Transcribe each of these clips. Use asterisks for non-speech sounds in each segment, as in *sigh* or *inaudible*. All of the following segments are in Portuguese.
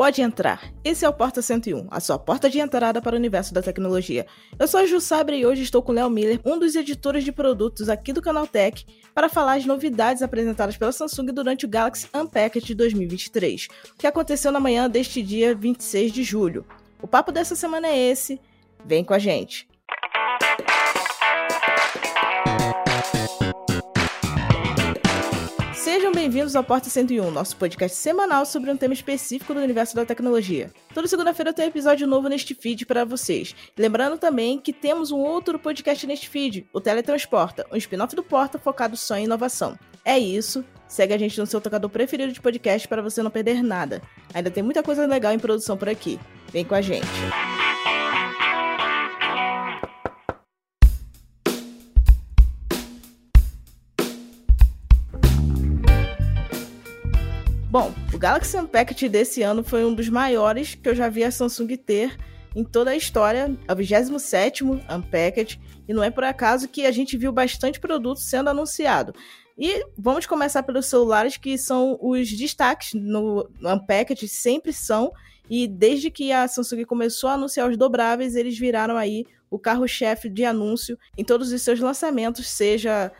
pode entrar. Esse é o Porta 101, a sua porta de entrada para o universo da tecnologia. Eu sou a Ju Sabre e hoje estou com o Léo Miller, um dos editores de produtos aqui do canal Tech, para falar as novidades apresentadas pela Samsung durante o Galaxy Unpacked 2023, que aconteceu na manhã deste dia 26 de julho. O papo dessa semana é esse, vem com a gente. Bem-vindos ao Porta 101, nosso podcast semanal sobre um tema específico do universo da tecnologia. Toda segunda-feira tem um episódio novo neste feed para vocês. Lembrando também que temos um outro podcast neste feed, o Teletransporta, um spin-off do Porta focado só em inovação. É isso, segue a gente no seu tocador preferido de podcast para você não perder nada. Ainda tem muita coisa legal em produção por aqui. Vem com a gente. Bom, o Galaxy Unpacked desse ano foi um dos maiores que eu já vi a Samsung ter em toda a história, é o 27 Unpacked, e não é por acaso que a gente viu bastante produto sendo anunciado. E vamos começar pelos celulares que são os destaques no Unpacked, sempre são, e desde que a Samsung começou a anunciar os dobráveis, eles viraram aí o carro-chefe de anúncio em todos os seus lançamentos, seja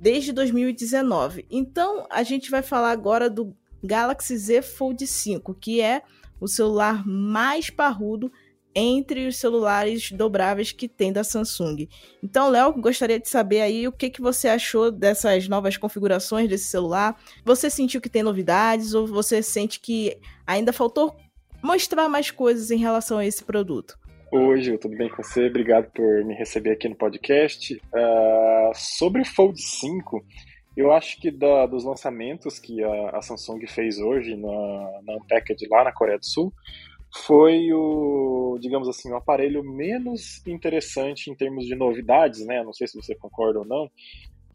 desde 2019. Então, a gente vai falar agora do Galaxy Z Fold 5, que é o celular mais parrudo entre os celulares dobráveis que tem da Samsung. Então, Léo, gostaria de saber aí o que, que você achou dessas novas configurações desse celular. Você sentiu que tem novidades ou você sente que ainda faltou mostrar mais coisas em relação a esse produto? Oi, Gil, tudo bem com você? Obrigado por me receber aqui no podcast. Uh, sobre o Fold 5, eu acho que da, dos lançamentos que a, a, Samsung fez hoje na, na Unpacked lá na Coreia do Sul, foi o, digamos assim, o aparelho menos interessante em termos de novidades, né? Não sei se você concorda ou não,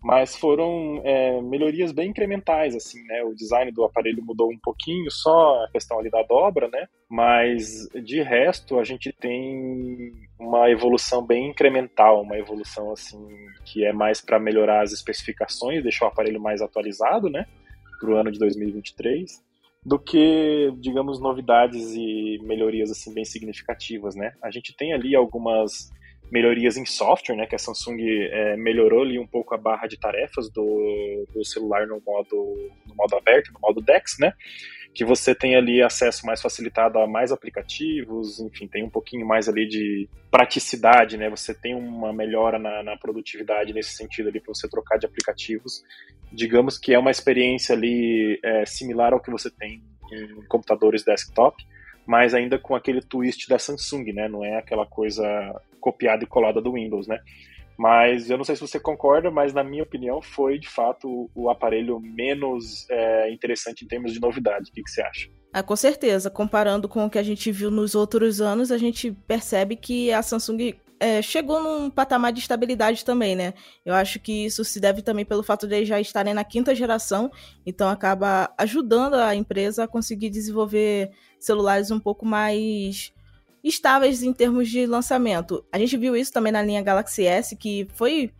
mas foram é, melhorias bem incrementais, assim, né? O design do aparelho mudou um pouquinho, só a questão ali da dobra, né? Mas de resto a gente tem uma evolução bem incremental, uma evolução assim que é mais para melhorar as especificações, deixar o aparelho mais atualizado, né? Para o ano de 2023 do que, digamos, novidades e melhorias assim bem significativas, né? A gente tem ali algumas melhorias em software, né, que a Samsung é, melhorou ali um pouco a barra de tarefas do, do celular no modo, no modo aberto, no modo DeX, né, que você tem ali acesso mais facilitado a mais aplicativos, enfim, tem um pouquinho mais ali de praticidade, né, você tem uma melhora na, na produtividade nesse sentido ali para você trocar de aplicativos, digamos que é uma experiência ali é, similar ao que você tem em computadores desktop, mas ainda com aquele twist da Samsung, né? Não é aquela coisa copiada e colada do Windows, né? Mas eu não sei se você concorda, mas na minha opinião foi de fato o aparelho menos é, interessante em termos de novidade. O que, que você acha? Ah, com certeza. Comparando com o que a gente viu nos outros anos, a gente percebe que a Samsung é, chegou num patamar de estabilidade também, né? Eu acho que isso se deve também pelo fato de já estarem na quinta geração, então acaba ajudando a empresa a conseguir desenvolver celulares um pouco mais estáveis em termos de lançamento. A gente viu isso também na linha Galaxy S, que foi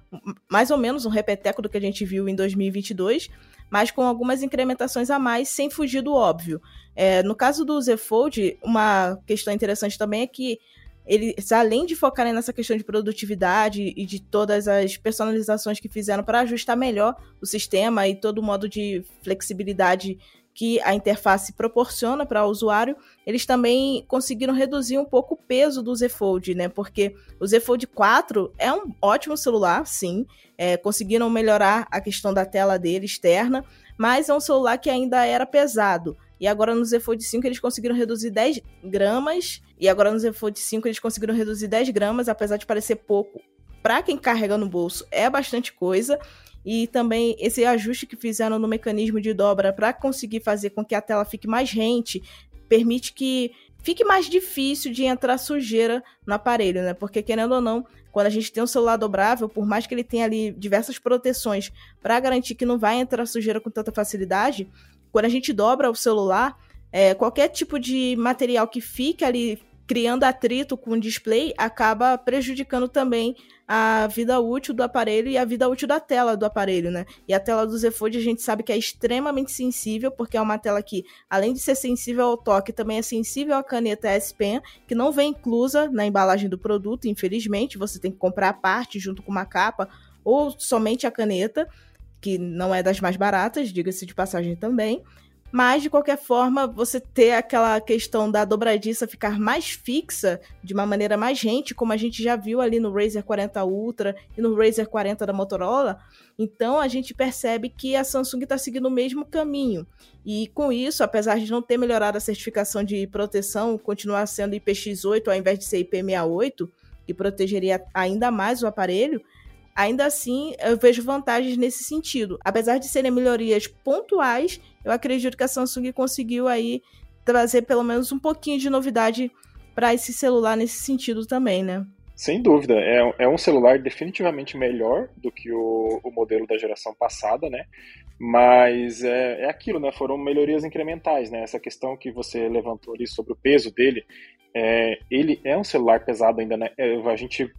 mais ou menos um repeteco do que a gente viu em 2022, mas com algumas incrementações a mais, sem fugir do óbvio. É, no caso do Z Fold, uma questão interessante também é que eles, além de focarem nessa questão de produtividade e de todas as personalizações que fizeram para ajustar melhor o sistema e todo o modo de flexibilidade que a interface proporciona para o usuário, eles também conseguiram reduzir um pouco o peso do Z Fold, né? Porque o Z Fold 4 é um ótimo celular, sim, é, conseguiram melhorar a questão da tela dele externa, mas é um celular que ainda era pesado. E agora no Z Fold 5 eles conseguiram reduzir 10 gramas. E agora no Z Fold 5 eles conseguiram reduzir 10 gramas, apesar de parecer pouco. Para quem carrega no bolso é bastante coisa. E também esse ajuste que fizeram no mecanismo de dobra para conseguir fazer com que a tela fique mais rente, permite que fique mais difícil de entrar sujeira no aparelho, né? Porque querendo ou não, quando a gente tem um celular dobrável, por mais que ele tenha ali diversas proteções para garantir que não vai entrar sujeira com tanta facilidade, quando a gente dobra o celular, é, qualquer tipo de material que fique ali criando atrito com o display, acaba prejudicando também a vida útil do aparelho e a vida útil da tela do aparelho, né? E a tela do Z Fold a gente sabe que é extremamente sensível, porque é uma tela que, além de ser sensível ao toque, também é sensível à caneta S Pen, que não vem inclusa na embalagem do produto, infelizmente, você tem que comprar a parte junto com uma capa ou somente a caneta, que não é das mais baratas, diga-se de passagem também. Mas, de qualquer forma, você ter aquela questão da dobradiça ficar mais fixa, de uma maneira mais rente, como a gente já viu ali no Razer 40 Ultra e no Razer 40 da Motorola, então a gente percebe que a Samsung está seguindo o mesmo caminho. E com isso, apesar de não ter melhorado a certificação de proteção, continuar sendo IPX8 ao invés de ser IP68, que protegeria ainda mais o aparelho, Ainda assim, eu vejo vantagens nesse sentido. Apesar de serem melhorias pontuais, eu acredito que a Samsung conseguiu aí trazer pelo menos um pouquinho de novidade para esse celular nesse sentido também, né? Sem dúvida, é, é um celular definitivamente melhor do que o, o modelo da geração passada, né? Mas é, é aquilo, né? Foram melhorias incrementais, né? Essa questão que você levantou ali sobre o peso dele, é, ele é um celular pesado ainda, né? É, a gente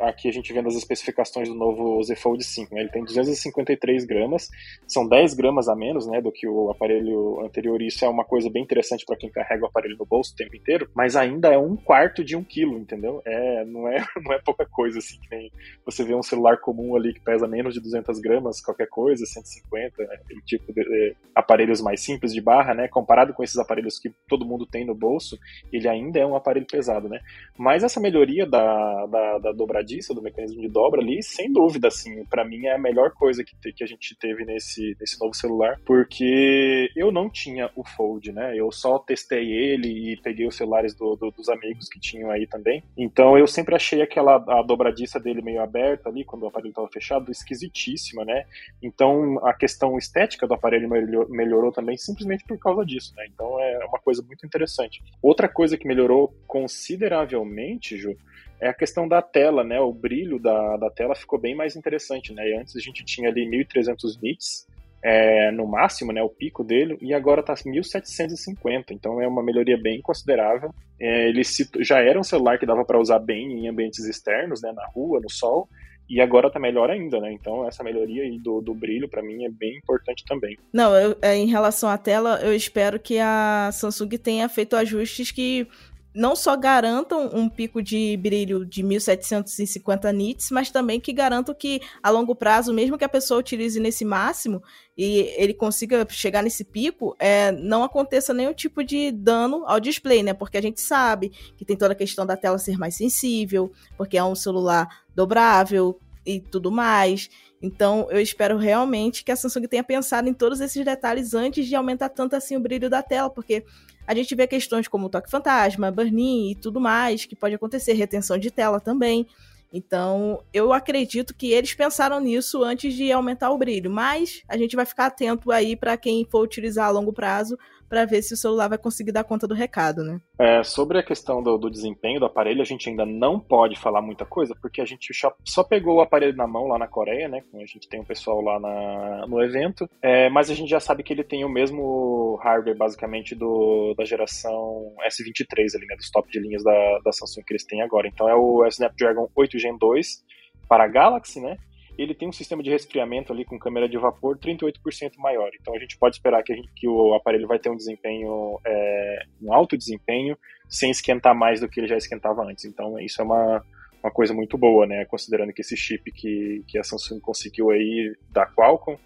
aqui a gente vendo as especificações do novo Z Fold 5, né? ele tem 253 gramas, são 10 gramas a menos né, do que o aparelho anterior, isso é uma coisa bem interessante para quem carrega o aparelho no bolso o tempo inteiro, mas ainda é um quarto de um quilo, entendeu? É, não, é, *laughs* não é pouca coisa, assim, que nem você vê um celular comum ali que pesa menos de 200 gramas, qualquer coisa, 150, né, aquele tipo de, de aparelhos mais simples de barra, né, comparado com esses aparelhos que todo mundo tem no bolso, ele ainda é um aparelho pesado, né? Mas essa melhoria da, da, da dobradiça, do mecanismo de dobra ali, sem dúvida, assim, para mim é a melhor coisa que, que a gente teve nesse, nesse novo celular, porque eu não tinha o Fold, né? Eu só testei ele e peguei os celulares do, do, dos amigos que tinham aí também. Então eu sempre achei aquela a dobradiça dele meio aberta ali, quando o aparelho estava fechado, esquisitíssima, né? Então a questão estética do aparelho melhorou também simplesmente por causa disso, né? Então é uma coisa muito interessante. Outra coisa que melhorou consideravelmente, Ju, é a questão da tela, né? O brilho da, da tela ficou bem mais interessante, né? E antes a gente tinha ali 1300 nits é, no máximo, né? O pico dele, e agora está 1750, então é uma melhoria bem considerável. É, ele se, já era um celular que dava para usar bem em ambientes externos, né? Na rua, no sol, e agora tá melhor ainda, né? Então essa melhoria aí do, do brilho para mim é bem importante também. Não, eu, é, em relação à tela, eu espero que a Samsung tenha feito ajustes que não só garantam um pico de brilho de 1750 nits, mas também que garantam que a longo prazo, mesmo que a pessoa utilize nesse máximo e ele consiga chegar nesse pico, é, não aconteça nenhum tipo de dano ao display, né? Porque a gente sabe que tem toda a questão da tela ser mais sensível, porque é um celular dobrável e tudo mais. Então, eu espero realmente que a Samsung tenha pensado em todos esses detalhes antes de aumentar tanto assim o brilho da tela, porque a gente vê questões como toque fantasma, burn-in e tudo mais que pode acontecer, retenção de tela também. Então, eu acredito que eles pensaram nisso antes de aumentar o brilho, mas a gente vai ficar atento aí para quem for utilizar a longo prazo para ver se o celular vai conseguir dar conta do recado, né? É, sobre a questão do, do, desempenho do aparelho, a gente ainda não pode falar muita coisa, porque a gente só, pegou o aparelho na mão lá na Coreia, né? A gente tem um pessoal lá na, no evento, é, mas a gente já sabe que ele tem o mesmo hardware, basicamente, do, da geração S23 ali, né? Dos top de linhas da, da Samsung que eles têm agora. Então é o Snapdragon 8 Gen 2 para Galaxy, né? Ele tem um sistema de resfriamento ali com câmera de vapor 38% maior. Então a gente pode esperar que, gente, que o aparelho vai ter um desempenho, é, um alto desempenho, sem esquentar mais do que ele já esquentava antes. Então isso é uma, uma coisa muito boa, né? Considerando que esse chip que, que a Samsung conseguiu aí da Qualcomm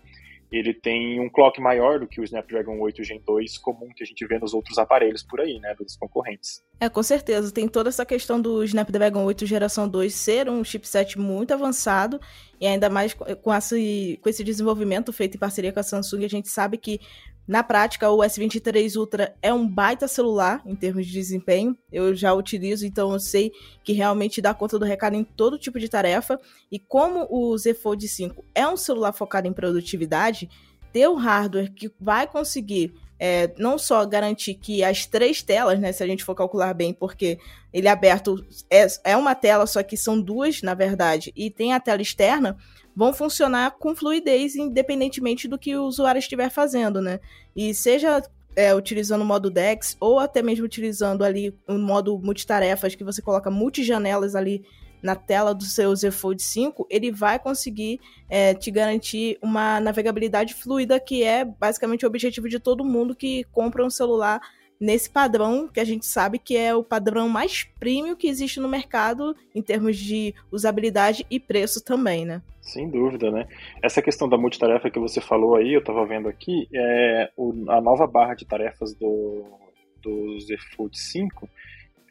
ele tem um clock maior do que o Snapdragon 8 Gen 2 comum que a gente vê nos outros aparelhos por aí, né, dos concorrentes. É, com certeza. Tem toda essa questão do Snapdragon 8 geração 2 ser um chipset muito avançado e ainda mais com esse, com esse desenvolvimento feito em parceria com a Samsung, a gente sabe que na prática, o S23 Ultra é um baita celular em termos de desempenho. Eu já utilizo, então eu sei que realmente dá conta do recado em todo tipo de tarefa. E como o Z Fold 5 é um celular focado em produtividade, ter o hardware que vai conseguir é, não só garantir que as três telas, né, se a gente for calcular bem, porque ele é aberto é, é uma tela, só que são duas, na verdade, e tem a tela externa, vão funcionar com fluidez, independentemente do que o usuário estiver fazendo, né? E seja é, utilizando o modo DeX, ou até mesmo utilizando ali o um modo multitarefas, que você coloca multijanelas ali na tela do seu Z Fold 5, ele vai conseguir é, te garantir uma navegabilidade fluida, que é basicamente o objetivo de todo mundo que compra um celular nesse padrão que a gente sabe que é o padrão mais premium que existe no mercado em termos de usabilidade e preço também, né? Sem dúvida, né? Essa questão da multitarefa que você falou aí, eu estava vendo aqui, é o, a nova barra de tarefas do, do Fold 5,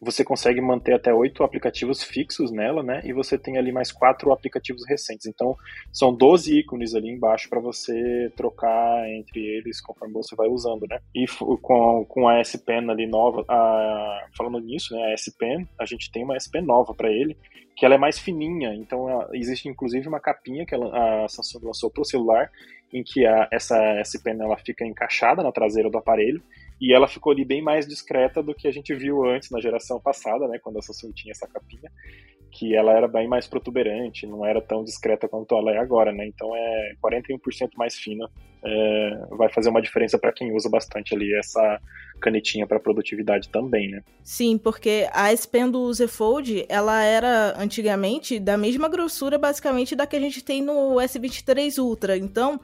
você consegue manter até oito aplicativos fixos nela, né? E você tem ali mais quatro aplicativos recentes. Então, são 12 ícones ali embaixo para você trocar entre eles conforme você vai usando, né? E com, com a S Pen ali nova, a, falando nisso, né? A S Pen, a gente tem uma S Pen nova para ele, que ela é mais fininha. Então, ela, existe inclusive uma capinha que ela, a Samsung lançou para o celular, em que a, essa S Pen ela fica encaixada na traseira do aparelho e ela ficou ali bem mais discreta do que a gente viu antes na geração passada, né, quando a Samsung tinha essa capinha, que ela era bem mais protuberante, não era tão discreta quanto ela é agora, né? Então é 41% mais fina. É, vai fazer uma diferença para quem usa bastante ali essa canetinha para produtividade também, né? Sim, porque a S Pen do Z Fold, ela era antigamente da mesma grossura basicamente da que a gente tem no S23 Ultra. Então,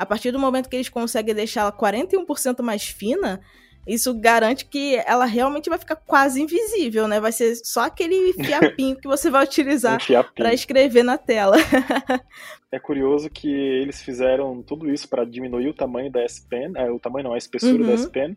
a partir do momento que eles conseguem deixá-la 41% mais fina, isso garante que ela realmente vai ficar quase invisível, né? Vai ser só aquele *laughs* fiapinho que você vai utilizar um para escrever na tela. é curioso que eles fizeram tudo isso para diminuir o tamanho da S Pen, é, o tamanho não, a espessura uhum. da S Pen,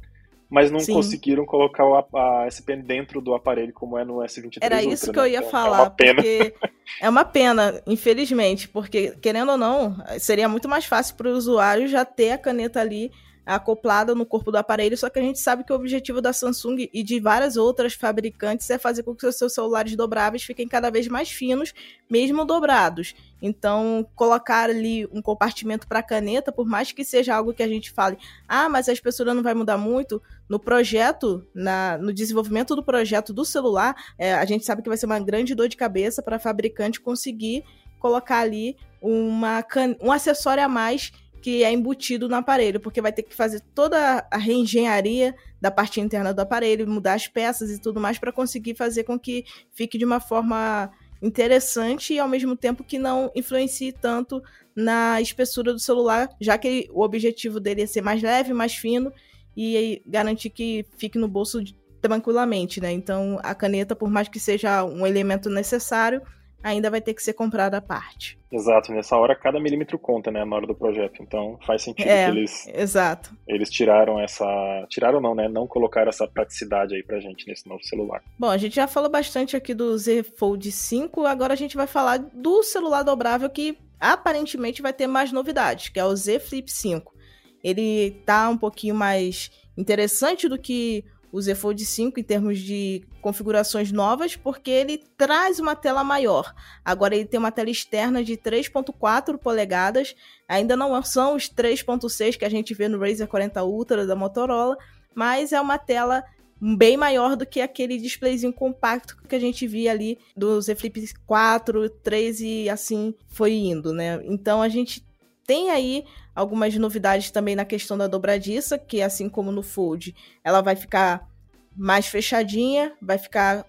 mas não Sim. conseguiram colocar a, a S Pen dentro do aparelho como é no S23 Era Ultra, isso que né? eu ia então, falar, é uma pena. porque é uma pena, infelizmente, porque querendo ou não, seria muito mais fácil para o usuário já ter a caneta ali acoplada no corpo do aparelho, só que a gente sabe que o objetivo da Samsung e de várias outras fabricantes é fazer com que os seus celulares dobráveis fiquem cada vez mais finos, mesmo dobrados. Então, colocar ali um compartimento para caneta, por mais que seja algo que a gente fale, ah, mas a espessura não vai mudar muito, no projeto, na, no desenvolvimento do projeto do celular, é, a gente sabe que vai ser uma grande dor de cabeça para fabricante conseguir colocar ali uma, um acessório a mais que é embutido no aparelho, porque vai ter que fazer toda a reengenharia da parte interna do aparelho, mudar as peças e tudo mais para conseguir fazer com que fique de uma forma interessante e ao mesmo tempo que não influencie tanto na espessura do celular, já que o objetivo dele é ser mais leve, mais fino e garantir que fique no bolso tranquilamente, né? Então a caneta, por mais que seja um elemento necessário, ainda vai ter que ser comprada à parte. Exato, nessa hora cada milímetro conta, né, na hora do projeto. Então faz sentido é, que eles exato. eles tiraram essa, tiraram não, né, não colocaram essa praticidade aí pra gente nesse novo celular. Bom, a gente já falou bastante aqui do Z Fold 5, agora a gente vai falar do celular dobrável que aparentemente vai ter mais novidades, que é o Z Flip 5. Ele tá um pouquinho mais interessante do que o Z Fold 5 em termos de configurações novas, porque ele traz uma tela maior. Agora ele tem uma tela externa de 3.4 polegadas, ainda não são os 3.6 que a gente vê no Razer 40 Ultra da Motorola, mas é uma tela bem maior do que aquele displayzinho compacto que a gente via ali do Z Flip 4, 3 e assim foi indo, né? Então a gente tem aí algumas novidades também na questão da dobradiça, que assim como no Fold, ela vai ficar mais fechadinha, vai ficar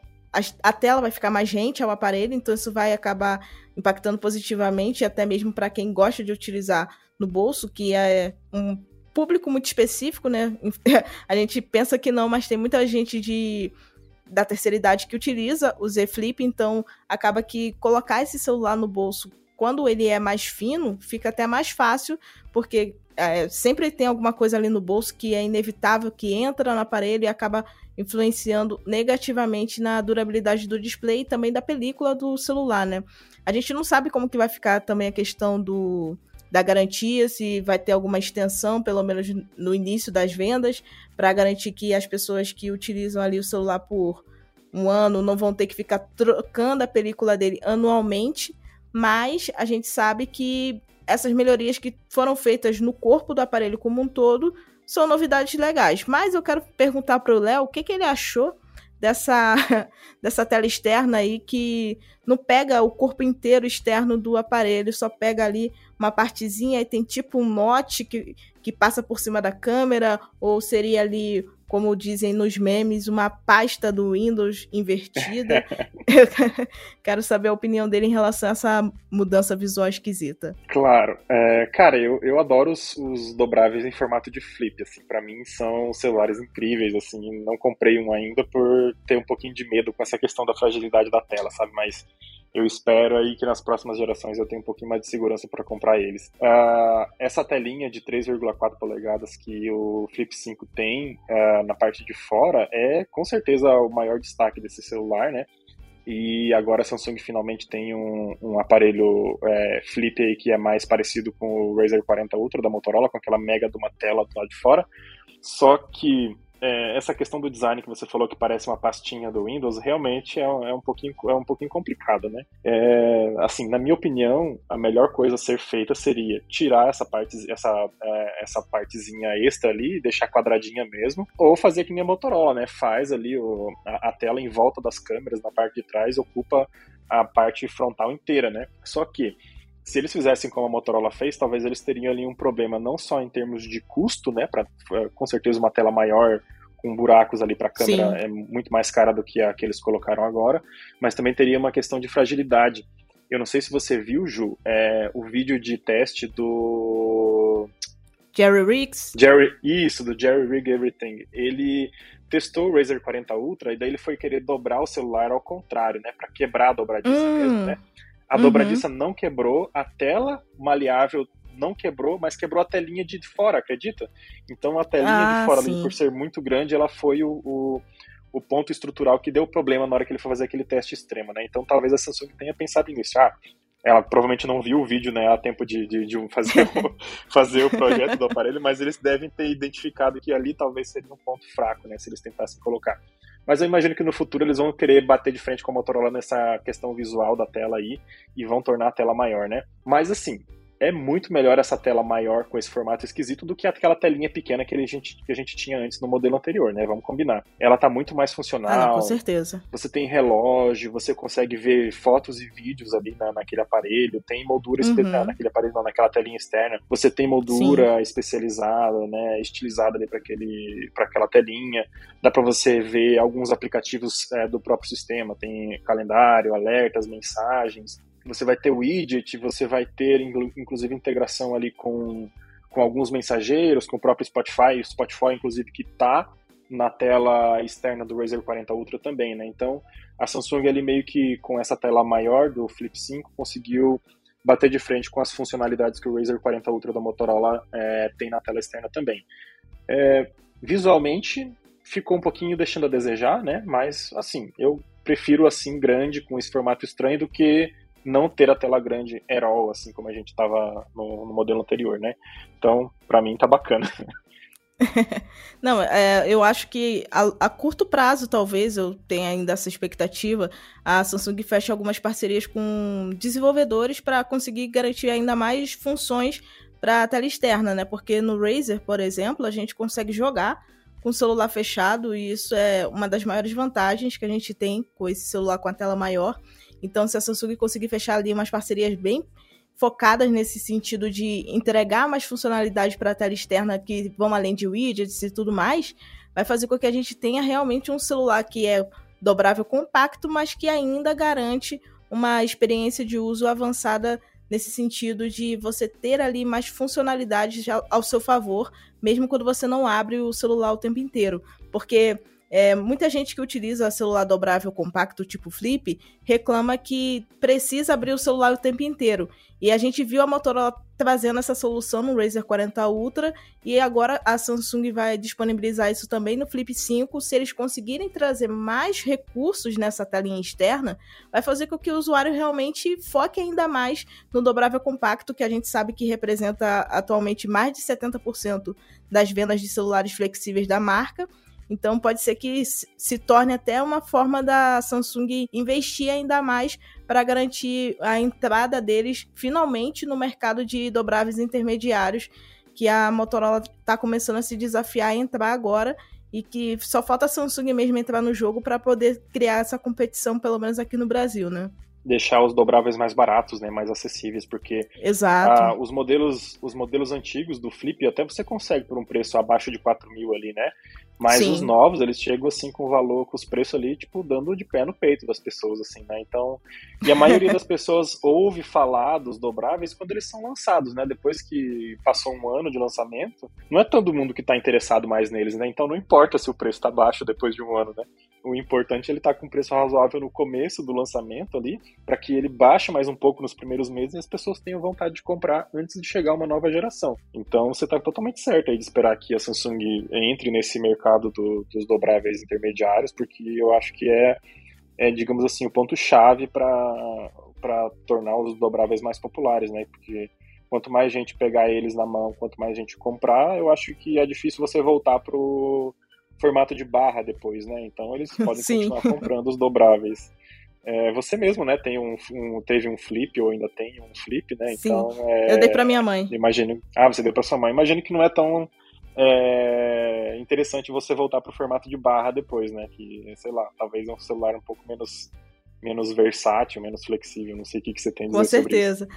a, tela vai ficar mais rente ao aparelho, então isso vai acabar impactando positivamente, até mesmo para quem gosta de utilizar no bolso, que é um público muito específico, né? *laughs* a gente pensa que não, mas tem muita gente de da terceira idade que utiliza o Z Flip, então acaba que colocar esse celular no bolso quando ele é mais fino, fica até mais fácil, porque é, sempre tem alguma coisa ali no bolso que é inevitável, que entra no aparelho e acaba influenciando negativamente na durabilidade do display e também da película do celular, né? A gente não sabe como que vai ficar também a questão do, da garantia, se vai ter alguma extensão, pelo menos no início das vendas, para garantir que as pessoas que utilizam ali o celular por um ano não vão ter que ficar trocando a película dele anualmente mas a gente sabe que essas melhorias que foram feitas no corpo do aparelho como um todo são novidades legais. Mas eu quero perguntar para o Léo o que, que ele achou dessa, *laughs* dessa tela externa aí que não pega o corpo inteiro externo do aparelho, só pega ali uma partezinha e tem tipo um note que, que passa por cima da câmera, ou seria ali como dizem nos memes, uma pasta do Windows invertida. *laughs* Eu quero saber a opinião dele em relação a essa mudança visual esquisita. Claro. É, cara, eu, eu adoro os, os, dobráveis em formato de flip, assim. para mim são celulares incríveis, assim. Não comprei um ainda por ter um pouquinho de medo com essa questão da fragilidade da tela, sabe? Mas eu espero aí que nas próximas gerações eu tenha um pouquinho mais de segurança para comprar eles. Uh, essa telinha de 3,4 polegadas que o Flip 5 tem uh, na parte de fora é com certeza o maior destaque desse celular, né? E agora a Samsung finalmente tem um, um aparelho é, flip aí que é mais parecido com o Razer 40 Ultra da Motorola, com aquela mega de uma tela do lado de fora. Só que é, essa questão do design que você falou que parece uma pastinha do Windows, realmente é, é um, pouquinho, é um pouquinho complicado, né? É, assim, na minha opinião, a melhor coisa a ser feita seria tirar essa, parte, essa, é, essa partezinha extra ali, deixar quadradinha mesmo, ou fazer que nem a Motorola, né? Faz ali o, a, a tela em volta das câmeras, na parte de trás, ocupa a parte frontal inteira, né? Só que se eles fizessem como a Motorola fez, talvez eles teriam ali um problema não só em termos de custo, né, para é, com certeza uma tela maior com buracos ali para a câmera Sim. é muito mais cara do que a que eles colocaram agora, mas também teria uma questão de fragilidade. Eu não sei se você viu, Ju, é, o vídeo de teste do Jerry Riggs. Jerry, isso, do Jerry Rig Everything. Ele testou o Razer 40 Ultra e daí ele foi querer dobrar o celular ao contrário, né, para quebrar a dobradiça hum. mesmo, né? A uhum. dobradiça não quebrou, a tela maleável não quebrou, mas quebrou a telinha de fora, acredita? Então a telinha ah, de fora, ali, por ser muito grande, ela foi o, o, o, ponto estrutural que deu problema na hora que ele foi fazer aquele teste extremo, né? Então talvez a Samsung tenha pensado nisso. Ah, ela provavelmente não viu o vídeo, né, a tempo de, de, de fazer, o, *laughs* fazer o projeto do aparelho, mas eles devem ter identificado que ali talvez seria um ponto fraco, né, se eles tentassem colocar. Mas eu imagino que no futuro eles vão querer bater de frente com a Motorola nessa questão visual da tela aí e vão tornar a tela maior, né? Mas assim, é muito melhor essa tela maior com esse formato esquisito do que aquela telinha pequena que a gente, que a gente tinha antes no modelo anterior, né? Vamos combinar. Ela tá muito mais funcional. Ah, não, com certeza. Você tem relógio, você consegue ver fotos e vídeos ali na, naquele aparelho, tem moldura uhum. naquele aparelho, não, naquela telinha externa. Você tem moldura Sim. especializada, né? Estilizada ali para aquele, para aquela telinha. Dá para você ver alguns aplicativos é, do próprio sistema. Tem calendário, alertas, mensagens você vai ter widget, você vai ter inclusive integração ali com, com alguns mensageiros, com o próprio Spotify, o Spotify inclusive que está na tela externa do Razer 40 Ultra também, né? Então a Samsung ali meio que com essa tela maior do Flip 5 conseguiu bater de frente com as funcionalidades que o Razer 40 Ultra da Motorola é, tem na tela externa também. É, visualmente ficou um pouquinho deixando a desejar, né? Mas assim, eu prefiro assim grande com esse formato estranho do que não ter a tela grande at all, assim como a gente estava no, no, modelo anterior, né? Então, para mim tá bacana. *laughs* não, é, eu acho que a, a, curto prazo, talvez, eu tenha ainda essa expectativa, a Samsung feche algumas parcerias com desenvolvedores para conseguir garantir ainda mais funções para a tela externa, né? Porque no Razer, por exemplo, a gente consegue jogar com o celular fechado e isso é uma das maiores vantagens que a gente tem com esse celular com a tela maior. Então, se a Samsung conseguir fechar ali umas parcerias bem focadas nesse sentido de entregar mais funcionalidades para a tela externa que vão além de widgets e tudo mais, vai fazer com que a gente tenha realmente um celular que é dobrável compacto, mas que ainda garante uma experiência de uso avançada nesse sentido de você ter ali mais funcionalidades ao seu favor, mesmo quando você não abre o celular o tempo inteiro. Porque é, muita gente que utiliza celular dobrável compacto tipo flip reclama que precisa abrir o celular o tempo inteiro. E a gente viu a Motorola trazendo essa solução no Razer 40 Ultra e agora a Samsung vai disponibilizar isso também no Flip 5. Se eles conseguirem trazer mais recursos nessa telinha externa, vai fazer com que o usuário realmente foque ainda mais no dobrável compacto, que a gente sabe que representa atualmente mais de 70% das vendas de celulares flexíveis da marca então pode ser que se torne até uma forma da Samsung investir ainda mais para garantir a entrada deles finalmente no mercado de dobráveis intermediários, que a Motorola está começando a se desafiar a entrar agora. e que só falta a Samsung mesmo entrar no jogo para poder criar essa competição, pelo menos aqui no Brasil, né? deixar os dobráveis mais baratos, né, mais acessíveis, porque. Ah, os modelos os modelos antigos do Flip até você consegue por um preço abaixo de 4 mil ali, né? Mas Sim. os novos, eles chegam assim com o valor, com os preços ali, tipo, dando de pé no peito das pessoas, assim, né? Então, e a maioria *laughs* das pessoas ouve falar dos dobráveis quando eles são lançados, né? Depois que passou um ano de lançamento, não é todo mundo que está interessado mais neles, né? Então não importa se o preço está baixo depois de um ano, né? O importante é ele estar tá com preço razoável no começo do lançamento ali, para que ele baixe mais um pouco nos primeiros meses e as pessoas tenham vontade de comprar antes de chegar uma nova geração. Então você está totalmente certo aí de esperar que a Samsung entre nesse mercado do, dos dobráveis intermediários, porque eu acho que é, é digamos assim, o ponto-chave para tornar os dobráveis mais populares, né? Porque quanto mais gente pegar eles na mão, quanto mais gente comprar, eu acho que é difícil você voltar pro formato de barra depois, né? Então eles *laughs* podem Sim. continuar comprando os dobráveis. É, você mesmo, né, tem um, um, teve um flip ou ainda tem um flip, né? Sim. Então, é, eu dei para minha mãe. Imagino. Ah, você deu para sua mãe. Imagino que não é tão é, interessante você voltar para o formato de barra depois, né? Que sei lá, talvez um celular um pouco menos menos versátil, menos flexível. Não sei o que, que você tem a dizer Com certeza.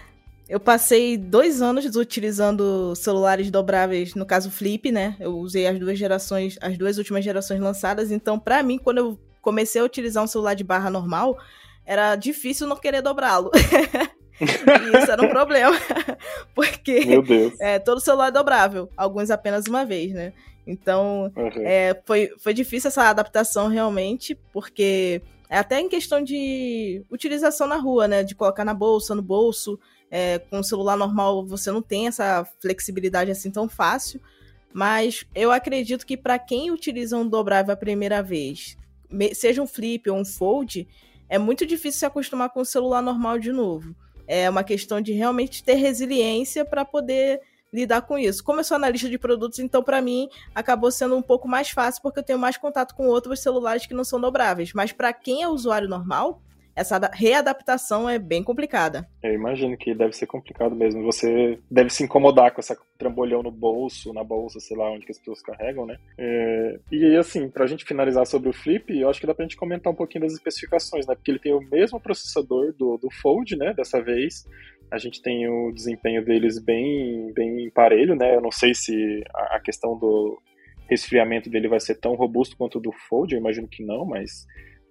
Eu passei dois anos utilizando celulares dobráveis, no caso Flip, né? Eu usei as duas gerações, as duas últimas gerações lançadas. Então, para mim, quando eu comecei a utilizar um celular de barra normal, era difícil não querer dobrá-lo. *laughs* e isso era um problema. *laughs* Porque é, todo celular é dobrável, alguns apenas uma vez, né? Então, uhum. é, foi, foi difícil essa adaptação realmente, porque é até em questão de utilização na rua, né? De colocar na bolsa, no bolso. É, com o celular normal você não tem essa flexibilidade assim tão fácil. Mas eu acredito que para quem utiliza um dobrável a primeira vez, seja um flip ou um fold, é muito difícil se acostumar com o celular normal de novo. É uma questão de realmente ter resiliência para poder lidar com isso. Como eu sou analista de produtos, então para mim acabou sendo um pouco mais fácil porque eu tenho mais contato com outros celulares que não são dobráveis. Mas para quem é usuário normal, essa readaptação é bem complicada. Eu imagino que deve ser complicado mesmo. Você deve se incomodar com essa trambolhão no bolso, na bolsa, sei lá, onde que as pessoas carregam, né? É... E assim, pra gente finalizar sobre o Flip, eu acho que dá pra gente comentar um pouquinho das especificações, né? Porque ele tem o mesmo processador do, do Fold, né? Dessa vez. A gente tem o desempenho deles bem, bem parelho, né? Eu não sei se a questão do resfriamento dele vai ser tão robusto quanto o do Fold, eu imagino que não, mas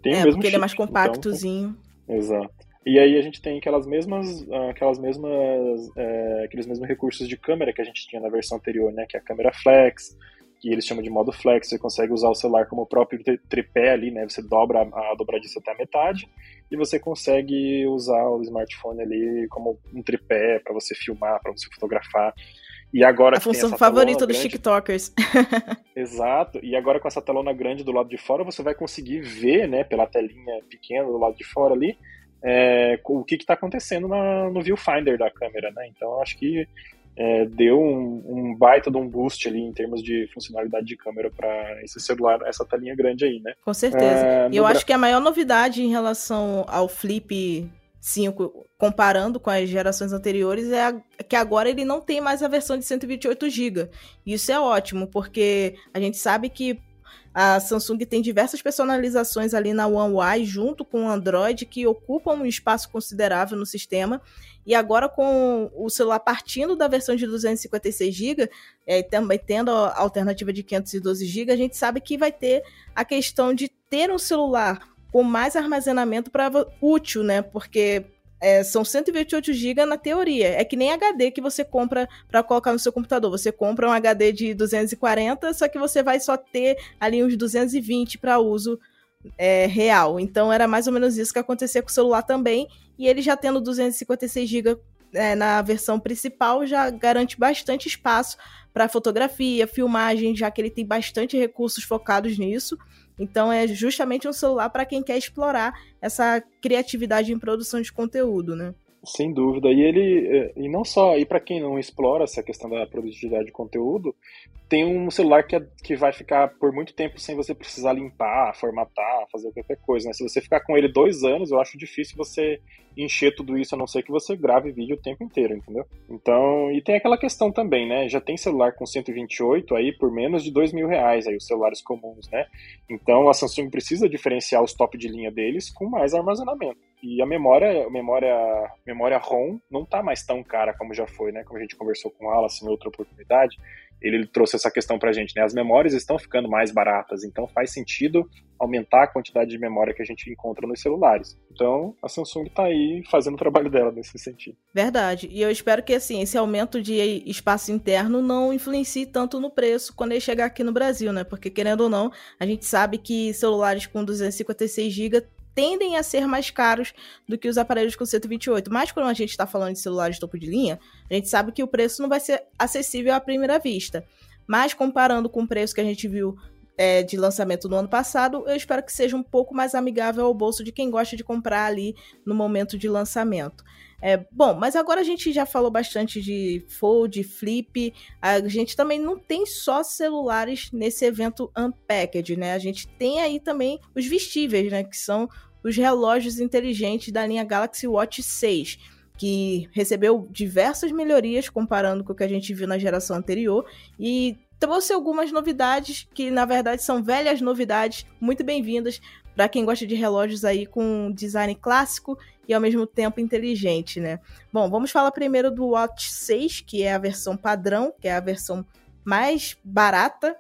tem é, o mesmo porque chip, ele é mais então, compactozinho. Então, exato. E aí a gente tem aquelas mesmas, aquelas mesmas, é, aqueles mesmos recursos de câmera que a gente tinha na versão anterior, né? Que é a câmera flex, que eles chamam de modo flex. Você consegue usar o celular como o próprio tripé ali, né? Você dobra a dobradiça até a metade e você consegue usar o smartphone ali como um tripé para você filmar, para você fotografar. E agora a função favorita dos grande... TikTokers. *laughs* *laughs* Exato. E agora com essa telona grande do lado de fora, você vai conseguir ver, né, pela telinha pequena do lado de fora ali, é, o que está acontecendo na, no viewfinder da câmera, né? Então acho que é, deu um, um, baita de um boost ali em termos de funcionalidade de câmera para esse celular, essa telinha grande aí, né? Com certeza. É, e eu acho que a maior novidade em relação ao Flip 5, comparando com as gerações anteriores, é a, que agora ele não tem mais a versão de 128 GB. Isso é ótimo, porque a gente sabe que a Samsung tem diversas personalizações ali na One UI junto com o Android que ocupam um espaço considerável no sistema. E agora com o celular partindo da versão de 256 GB, é, também tendo a alternativa de 512 GB, a gente sabe que vai ter a questão de ter um celular com mais armazenamento para útil, né? Porque é, são 128 GB na teoria. É que nem HD que você compra para colocar no seu computador. Você compra um HD de 240, só que você vai só ter ali uns 220 para uso é, real. Então era mais ou menos isso que acontecia com o celular também. E ele já tendo 256 GB é, na versão principal já garante bastante espaço para fotografia, filmagem, já que ele tem bastante recursos focados nisso. Então é justamente um celular para quem quer explorar essa criatividade em produção de conteúdo, né? Sem dúvida. E ele, é, e não só, e para quem não explora essa questão da produtividade de conteúdo, tem um celular que, é, que vai ficar por muito tempo sem você precisar limpar, formatar, fazer qualquer coisa. Né? Se você ficar com ele dois anos, eu acho difícil você encher tudo isso, a não ser que você grave vídeo o tempo inteiro, entendeu? Então, e tem aquela questão também, né? Já tem celular com 128 aí por menos de dois mil reais, aí os celulares comuns, né? Então a Samsung precisa diferenciar os top de linha deles com mais armazenamento. E a memória, a memória, a memória ROM não tá mais tão cara como já foi, né? Como a gente conversou com o Alas em outra oportunidade ele trouxe essa questão para a gente, né? As memórias estão ficando mais baratas, então faz sentido aumentar a quantidade de memória que a gente encontra nos celulares. Então, a Samsung está aí fazendo o trabalho dela nesse sentido. Verdade. E eu espero que assim, esse aumento de espaço interno não influencie tanto no preço quando ele chegar aqui no Brasil, né? Porque querendo ou não, a gente sabe que celulares com 256 GB tendem a ser mais caros do que os aparelhos com 128. Mas quando a gente está falando de celulares topo de linha, a gente sabe que o preço não vai ser acessível à primeira vista. Mas comparando com o preço que a gente viu é, de lançamento no ano passado, eu espero que seja um pouco mais amigável ao bolso de quem gosta de comprar ali no momento de lançamento. É, bom, mas agora a gente já falou bastante de Fold, Flip. A gente também não tem só celulares nesse evento Unpacked, né? A gente tem aí também os vestíveis, né? Que são os relógios inteligentes da linha Galaxy Watch 6, que recebeu diversas melhorias comparando com o que a gente viu na geração anterior e trouxe algumas novidades que na verdade são velhas novidades, muito bem-vindas para quem gosta de relógios aí com design clássico e ao mesmo tempo inteligente, né? Bom, vamos falar primeiro do Watch 6, que é a versão padrão, que é a versão mais barata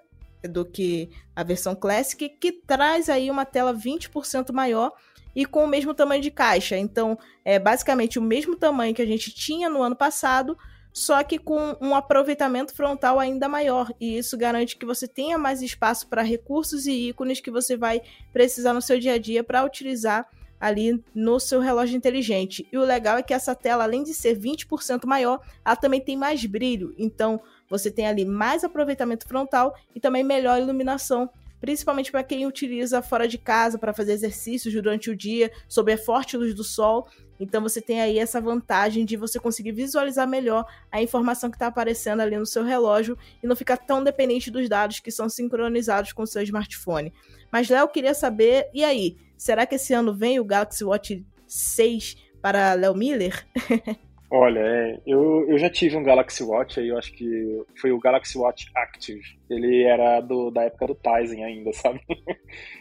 do que a versão Classic, que traz aí uma tela 20% maior e com o mesmo tamanho de caixa. Então, é basicamente o mesmo tamanho que a gente tinha no ano passado, só que com um aproveitamento frontal ainda maior. E isso garante que você tenha mais espaço para recursos e ícones que você vai precisar no seu dia a dia para utilizar ali no seu relógio inteligente. E o legal é que essa tela, além de ser 20% maior, ela também tem mais brilho. Então, você tem ali mais aproveitamento frontal e também melhor iluminação principalmente para quem utiliza fora de casa para fazer exercícios durante o dia, sob a forte luz do sol. Então você tem aí essa vantagem de você conseguir visualizar melhor a informação que está aparecendo ali no seu relógio e não ficar tão dependente dos dados que são sincronizados com o seu smartphone. Mas Léo queria saber, e aí, será que esse ano vem o Galaxy Watch 6 para Léo Miller? *laughs* Olha, é, eu, eu já tive um Galaxy Watch aí, eu acho que foi o Galaxy Watch Active. Ele era do, da época do Tizen ainda, *laughs* sabe?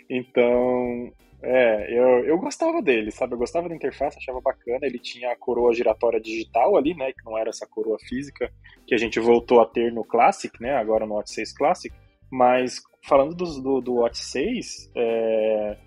então, é, eu, eu gostava dele, sabe? Eu gostava da interface, achava bacana. Ele tinha a coroa giratória digital ali, né? Que não era essa coroa física que a gente voltou a ter no Classic, né? Agora no Watch 6 Classic. Mas falando do, do, do Watch 6, é,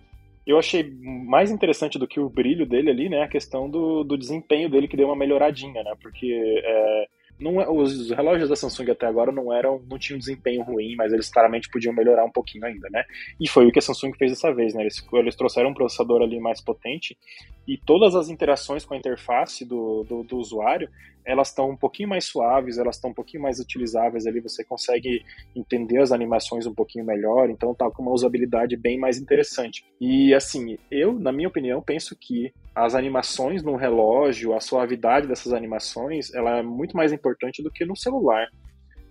eu achei mais interessante do que o brilho dele ali, né? A questão do, do desempenho dele que deu uma melhoradinha, né? Porque é, não, é, os relógios da Samsung até agora não eram, não tinham desempenho ruim, mas eles claramente podiam melhorar um pouquinho ainda, né? E foi o que a Samsung fez dessa vez, né? Eles, eles trouxeram um processador ali mais potente e todas as interações com a interface do, do, do usuário elas estão um pouquinho mais suaves, elas estão um pouquinho mais utilizáveis ali, você consegue entender as animações um pouquinho melhor, então tá com uma usabilidade bem mais interessante. E assim, eu, na minha opinião, penso que as animações no relógio, a suavidade dessas animações, ela é muito mais importante do que no celular.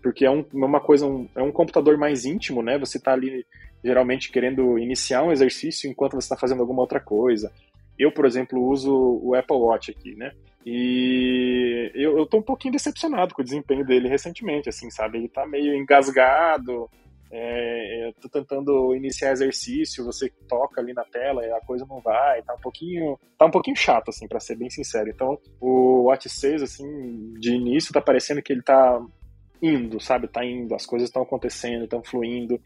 Porque é, um, é uma coisa, um, é um computador mais íntimo, né? Você tá ali geralmente querendo iniciar um exercício enquanto você está fazendo alguma outra coisa. Eu, por exemplo, uso o Apple Watch aqui, né? E eu, eu tô um pouquinho decepcionado com o desempenho dele recentemente, assim, sabe? Ele tá meio engasgado, é, tô tentando iniciar exercício, você toca ali na tela e a coisa não vai, tá um pouquinho, tá um pouquinho chato, assim, para ser bem sincero. Então, o Watch 6, assim, de início tá parecendo que ele tá indo, sabe? Tá indo, as coisas estão acontecendo, estão fluindo.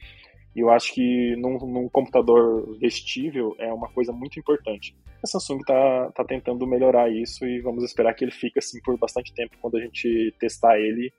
E eu acho que num, num, computador vestível é uma coisa muito importante. A Samsung está tá tentando melhorar isso e vamos esperar que ele fique assim por bastante tempo quando a gente testar ele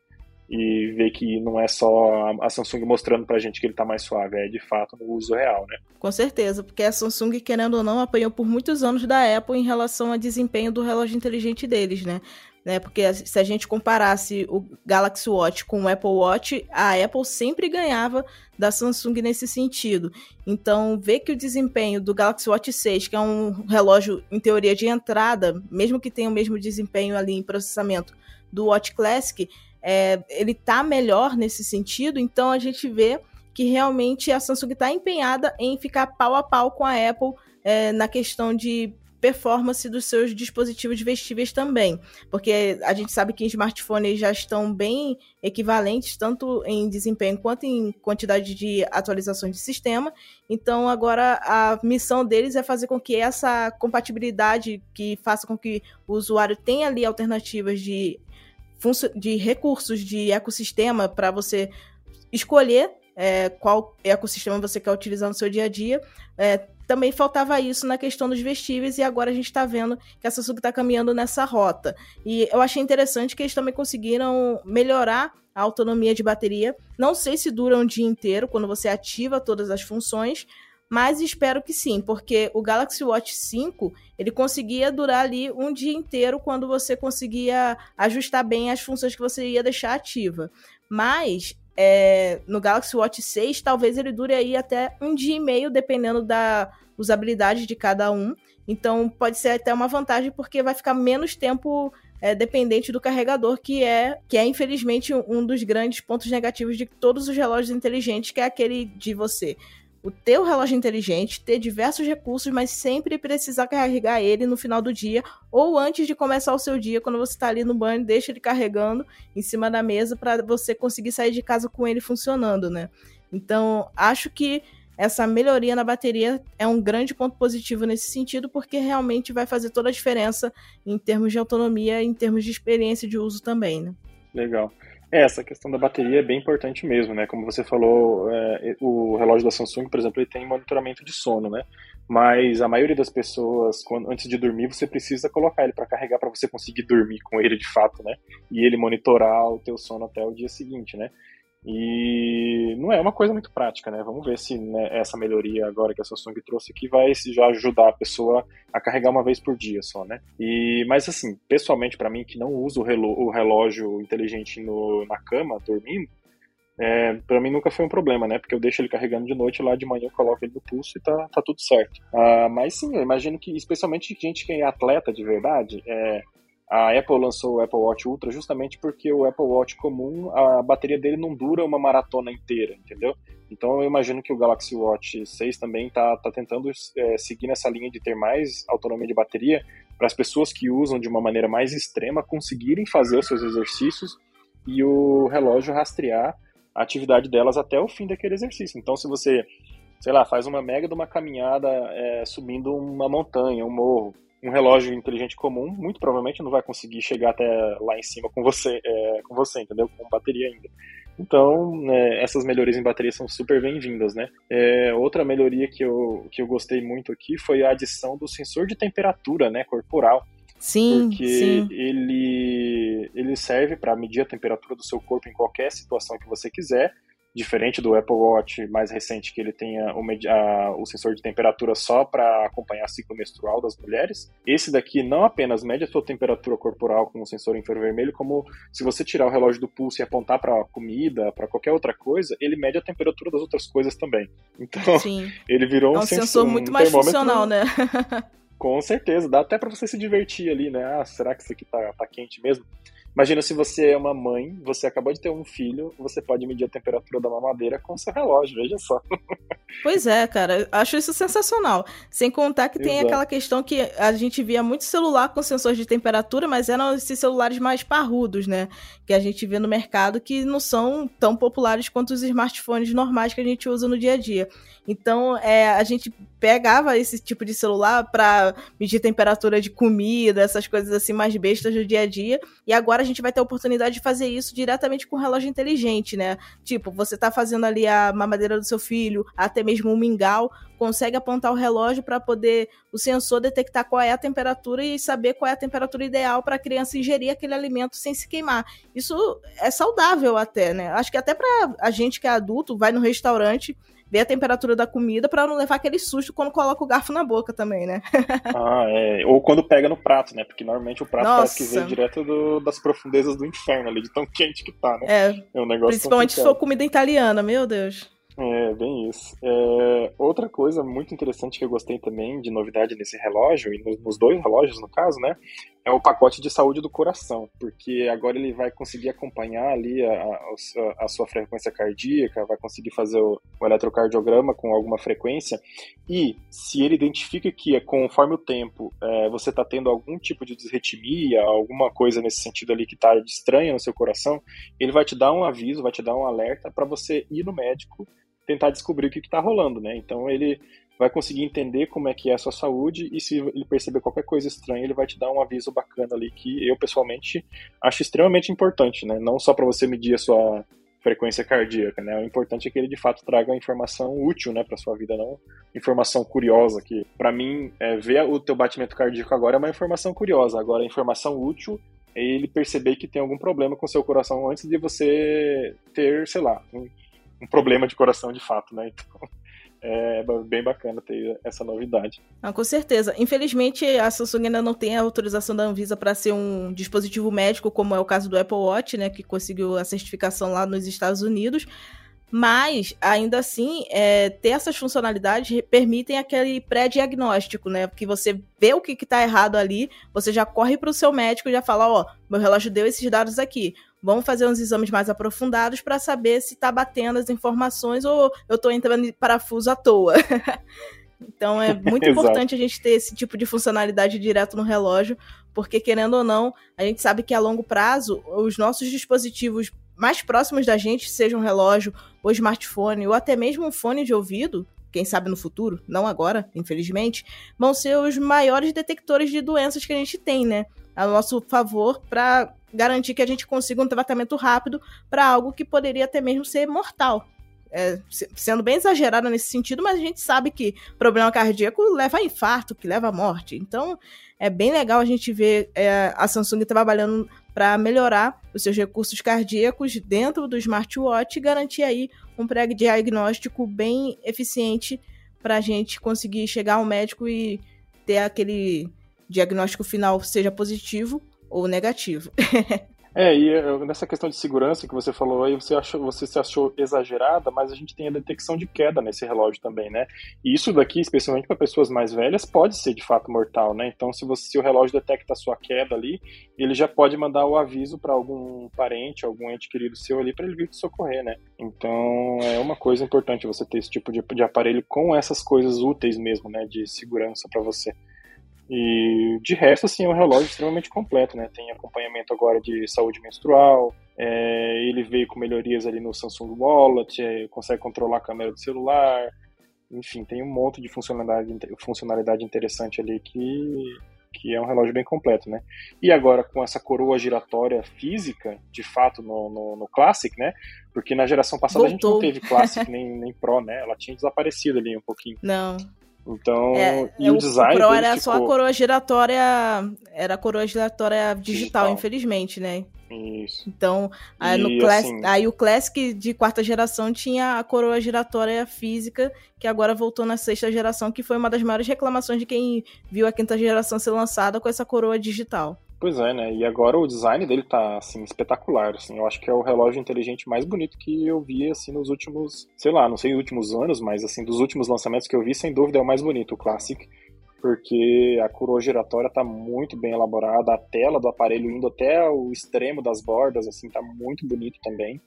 e ver que não é só a Samsung mostrando pra gente que ele tá mais suave, é de fato no uso real, né? Com certeza, porque a Samsung, querendo ou não, apanhou por muitos anos da Apple em relação ao desempenho do relógio inteligente deles, né? Né? Porque se a gente comparasse o Galaxy Watch com o Apple Watch, a Apple sempre ganhava da Samsung nesse sentido. Então, ver que o desempenho do Galaxy Watch 6, que é um relógio em teoria de entrada, mesmo que tenha o mesmo desempenho ali em processamento do Watch Classic, é, ele tá melhor nesse sentido. Então, a gente vê que realmente a Samsung está empenhada em ficar pau a pau com a Apple é, na questão de performance dos seus dispositivos vestíveis também, porque a gente sabe que smartphones já estão bem equivalentes, tanto em desempenho quanto em quantidade de atualizações de sistema. Então, agora a missão deles é fazer com que essa compatibilidade que faça com que o usuário tenha ali alternativas de, de recursos de ecossistema para você escolher é, qual ecossistema você quer utilizar no seu dia a dia, é, também faltava isso na questão dos vestíveis e agora a gente está vendo que a Samsung está caminhando nessa rota. E eu achei interessante que eles também conseguiram melhorar a autonomia de bateria. Não sei se dura um dia inteiro quando você ativa todas as funções, mas espero que sim, porque o Galaxy Watch 5 ele conseguia durar ali um dia inteiro quando você conseguia ajustar bem as funções que você ia deixar ativa. Mas é, no Galaxy Watch 6, talvez ele dure aí até um dia e meio, dependendo da, usabilidade de cada um. Então pode ser até uma vantagem porque vai ficar menos tempo é, dependente do carregador, que é, que é infelizmente um dos grandes pontos negativos de todos os relógios inteligentes, que é aquele de você o teu relógio inteligente, ter diversos recursos, mas sempre precisar carregar ele no final do dia ou antes de começar o seu dia, quando você está ali no banho, deixa ele carregando em cima da mesa para você conseguir sair de casa com ele funcionando, né? Então, acho que essa melhoria na bateria é um grande ponto positivo nesse sentido, porque realmente vai fazer toda a diferença em termos de autonomia em termos de experiência de uso também, né? Legal. É, essa questão da bateria é bem importante mesmo, né? Como você falou, é, o relógio da Samsung, por exemplo, ele tem monitoramento de sono, né? Mas a maioria das pessoas, quando, antes de dormir, você precisa colocar ele para carregar para você conseguir dormir com ele de fato, né? E ele monitorar o teu sono até o dia seguinte, né? E não é uma coisa muito prática, né? Vamos ver se né, essa melhoria agora que a Samsung trouxe aqui vai já ajudar a pessoa a carregar uma vez por dia só, né? E, mas assim, pessoalmente para mim que não uso o, relógio, o relógio inteligente no, na cama, dormindo, é, para mim nunca foi um problema, né? Porque eu deixo ele carregando de noite lá de manhã eu coloco ele no pulso e tá, tá tudo certo. Ah, mas sim, eu imagino que, especialmente gente que é atleta de verdade, é, a Apple lançou o Apple Watch Ultra justamente porque o Apple Watch comum, a bateria dele não dura uma maratona inteira, entendeu? Então eu imagino que o Galaxy Watch 6 também está tá tentando é, seguir nessa linha de ter mais autonomia de bateria para as pessoas que usam de uma maneira mais extrema conseguirem fazer os seus exercícios e o relógio rastrear a atividade delas até o fim daquele exercício. Então se você, sei lá, faz uma mega de uma caminhada é, subindo uma montanha, um morro, um relógio inteligente comum muito provavelmente não vai conseguir chegar até lá em cima com você, é, com você, entendeu? Com bateria ainda. Então, né, essas melhorias em bateria são super bem-vindas, né? É, outra melhoria que eu, que eu gostei muito aqui foi a adição do sensor de temperatura, né, corporal. Sim, porque sim. ele ele serve para medir a temperatura do seu corpo em qualquer situação que você quiser diferente do Apple Watch mais recente, que ele tenha o, a, o sensor de temperatura só para acompanhar o ciclo menstrual das mulheres. Esse daqui não apenas mede a sua temperatura corporal com o sensor infravermelho, como se você tirar o relógio do pulso e apontar para comida, para qualquer outra coisa, ele mede a temperatura das outras coisas também. Então, Sim. *laughs* ele virou é um, um sensor, muito um mais funcional, né? *laughs* com certeza, dá até para você se divertir ali, né? Ah, será que isso aqui tá, tá quente mesmo? Imagina se você é uma mãe, você acabou de ter um filho, você pode medir a temperatura da mamadeira com seu relógio, veja só. Pois é, cara, acho isso sensacional. Sem contar que tem Exato. aquela questão que a gente via muito celular com sensores de temperatura, mas eram esses celulares mais parrudos, né? Que a gente vê no mercado que não são tão populares quanto os smartphones normais que a gente usa no dia a dia. Então, é, a gente pegava esse tipo de celular para para medir temperatura de comida, essas coisas assim mais bestas do dia a dia. E agora a gente vai ter a oportunidade de fazer isso diretamente com o relógio inteligente, né? Tipo, você tá fazendo ali a mamadeira do seu filho, até mesmo um mingau, consegue apontar o relógio para poder o sensor detectar qual é a temperatura e saber qual é a temperatura ideal para a criança ingerir aquele alimento sem se queimar. Isso é saudável até, né? Acho que até para a gente que é adulto, vai no restaurante, vê a temperatura da comida para não levar aquele susto quando coloca o garfo na boca também, né? *laughs* ah, é. Ou quando pega no prato, né? Porque normalmente o prato Nossa. parece que vem direto do, das profundezas do inferno ali, de tão quente que tá, né? É. é um negócio Principalmente se for comida italiana, meu Deus. É, bem isso. É, outra coisa muito interessante que eu gostei também de novidade nesse relógio, e nos dois relógios no caso, né, é o pacote de saúde do coração, porque agora ele vai conseguir acompanhar ali a, a, a sua frequência cardíaca, vai conseguir fazer o, o, eletrocardiograma com alguma frequência, e se ele identifica que conforme o tempo é, você está tendo algum tipo de desritmia, alguma coisa nesse sentido ali que está estranha no seu coração, ele vai te dar um aviso, vai te dar um alerta para você ir no médico tentar descobrir o que está rolando, né? Então ele vai conseguir entender como é que é a sua saúde e se ele perceber qualquer coisa estranha, ele vai te dar um aviso bacana ali que eu pessoalmente acho extremamente importante, né? Não só para você medir a sua frequência cardíaca, né? O importante é que ele de fato traga informação útil, né, para sua vida, não informação curiosa que para mim é, ver o teu batimento cardíaco agora é uma informação curiosa, agora informação útil é ele perceber que tem algum problema com seu coração antes de você ter, sei lá, um, um problema de coração de fato, né? Então, é bem bacana ter essa novidade. Ah, com certeza. Infelizmente, a Samsung ainda não tem a autorização da Anvisa para ser um dispositivo médico, como é o caso do Apple Watch, né, que conseguiu a certificação lá nos Estados Unidos. Mas, ainda assim, é, ter essas funcionalidades permitem aquele pré-diagnóstico, né? Porque você vê o que está errado ali, você já corre para o seu médico e já fala: Ó, meu relógio deu esses dados aqui. Vamos fazer uns exames mais aprofundados para saber se está batendo as informações ou eu estou entrando em parafuso à toa. *laughs* então é *laughs* muito importante a gente ter esse tipo de funcionalidade direto no relógio, porque querendo ou não, a gente sabe que a longo prazo os nossos dispositivos mais próximos da gente, seja um relógio ou smartphone ou até mesmo um fone de ouvido, quem sabe no futuro, não agora, infelizmente, vão ser os maiores detectores de doenças que a gente tem, né? A nosso favor para garantir que a gente consiga um tratamento rápido para algo que poderia até mesmo ser mortal. É, sendo bem exagerado nesse sentido, mas a gente sabe que problema cardíaco leva a infarto, que leva à morte. Então, é bem legal a gente ver é, a Samsung trabalhando para melhorar os seus recursos cardíacos dentro do smartwatch e garantir aí um pré-diagnóstico bem eficiente para a gente conseguir chegar ao médico e ter aquele diagnóstico final seja positivo ou negativo. *laughs* É, e nessa questão de segurança que você falou aí, você, achou, você se achou exagerada, mas a gente tem a detecção de queda nesse relógio também, né? E isso daqui, especialmente para pessoas mais velhas, pode ser de fato mortal, né? Então, se, você, se o relógio detecta a sua queda ali, ele já pode mandar o aviso para algum parente, algum ente querido seu ali, para ele vir te socorrer, né? Então, é uma coisa importante você ter esse tipo de, de aparelho com essas coisas úteis mesmo, né? De segurança para você. E de resto, assim, é um relógio extremamente completo, né? Tem acompanhamento agora de saúde menstrual, é, ele veio com melhorias ali no Samsung Wallet, é, consegue controlar a câmera do celular, enfim, tem um monte de funcionalidade, funcionalidade interessante ali que, que é um relógio bem completo, né? E agora com essa coroa giratória física, de fato, no, no, no Classic, né? Porque na geração passada Voltou. a gente não teve Classic nem, nem Pro, né? Ela tinha desaparecido ali um pouquinho. Não. Então, é, e o, o design. O Pro era ficou... só a coroa giratória. Era a coroa giratória digital, digital. infelizmente, né? Isso. Então, aí, no Class... assim... aí o Classic de quarta geração tinha a coroa giratória física, que agora voltou na sexta geração, que foi uma das maiores reclamações de quem viu a quinta geração ser lançada com essa coroa digital. Pois é, né? E agora o design dele tá, assim, espetacular, assim. Eu acho que é o relógio inteligente mais bonito que eu vi, assim, nos últimos, sei lá, não sei os últimos anos, mas, assim, dos últimos lançamentos que eu vi, sem dúvida é o mais bonito, o Classic. Porque a coroa giratória tá muito bem elaborada, a tela do aparelho indo até o extremo das bordas, assim, tá muito bonito também.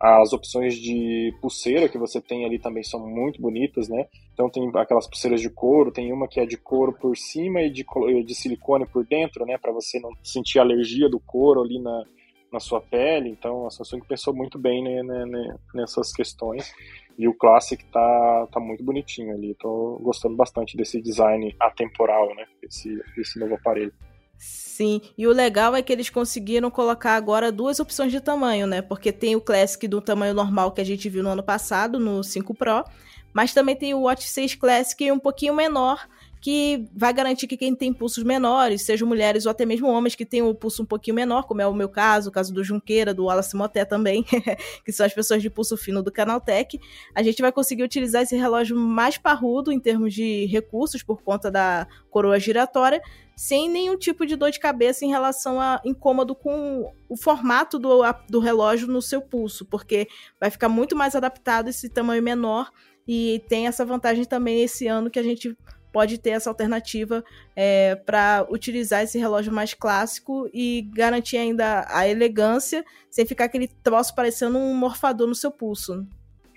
As opções de pulseira que você tem ali também são muito bonitas, né? Então tem aquelas pulseiras de couro, tem uma que é de couro por cima e de, de silicone por dentro, né? Para você não sentir alergia do couro ali na, na sua pele, então a Samsung pensou muito bem né, né, né nessas questões. E o Classic tá, tá muito bonitinho ali. Tô gostando bastante desse design atemporal, né? Esse, esse novo aparelho. Sim, e o legal é que eles conseguiram colocar agora duas opções de tamanho, né? Porque tem o Classic do tamanho normal que a gente viu no ano passado, no 5 Pro, mas também tem o Watch 6 Classic um pouquinho menor, que vai garantir que quem tem pulsos menores, sejam mulheres ou até mesmo homens que têm o pulso um pouquinho menor, como é o meu caso, o caso do Junqueira, do Wallace Moté também, *laughs* que são as pessoas de pulso fino do Canaltech, a gente vai conseguir utilizar esse relógio mais parrudo em termos de recursos por conta da coroa giratória, sem nenhum tipo de dor de cabeça em relação a incômodo com o formato do, do relógio no seu pulso, porque vai ficar muito mais adaptado esse tamanho menor e tem essa vantagem também esse ano que a gente pode ter essa alternativa é, para utilizar esse relógio mais clássico e garantir ainda a elegância, sem ficar aquele troço parecendo um morfador no seu pulso.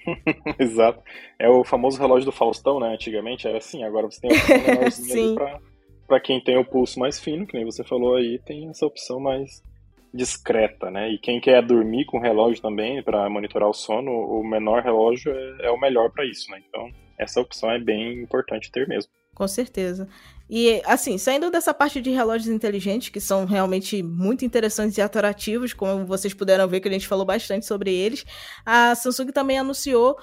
*laughs* Exato. É o famoso relógio do Faustão, né? Antigamente era assim, agora você tem um *laughs* relógio para quem tem o pulso mais fino, que nem você falou aí, tem essa opção mais discreta, né? E quem quer dormir com relógio também para monitorar o sono, o menor relógio é, é o melhor para isso, né? Então, essa opção é bem importante ter mesmo. Com certeza. E, assim, saindo dessa parte de relógios inteligentes, que são realmente muito interessantes e atrativos, como vocês puderam ver que a gente falou bastante sobre eles, a Samsung também anunciou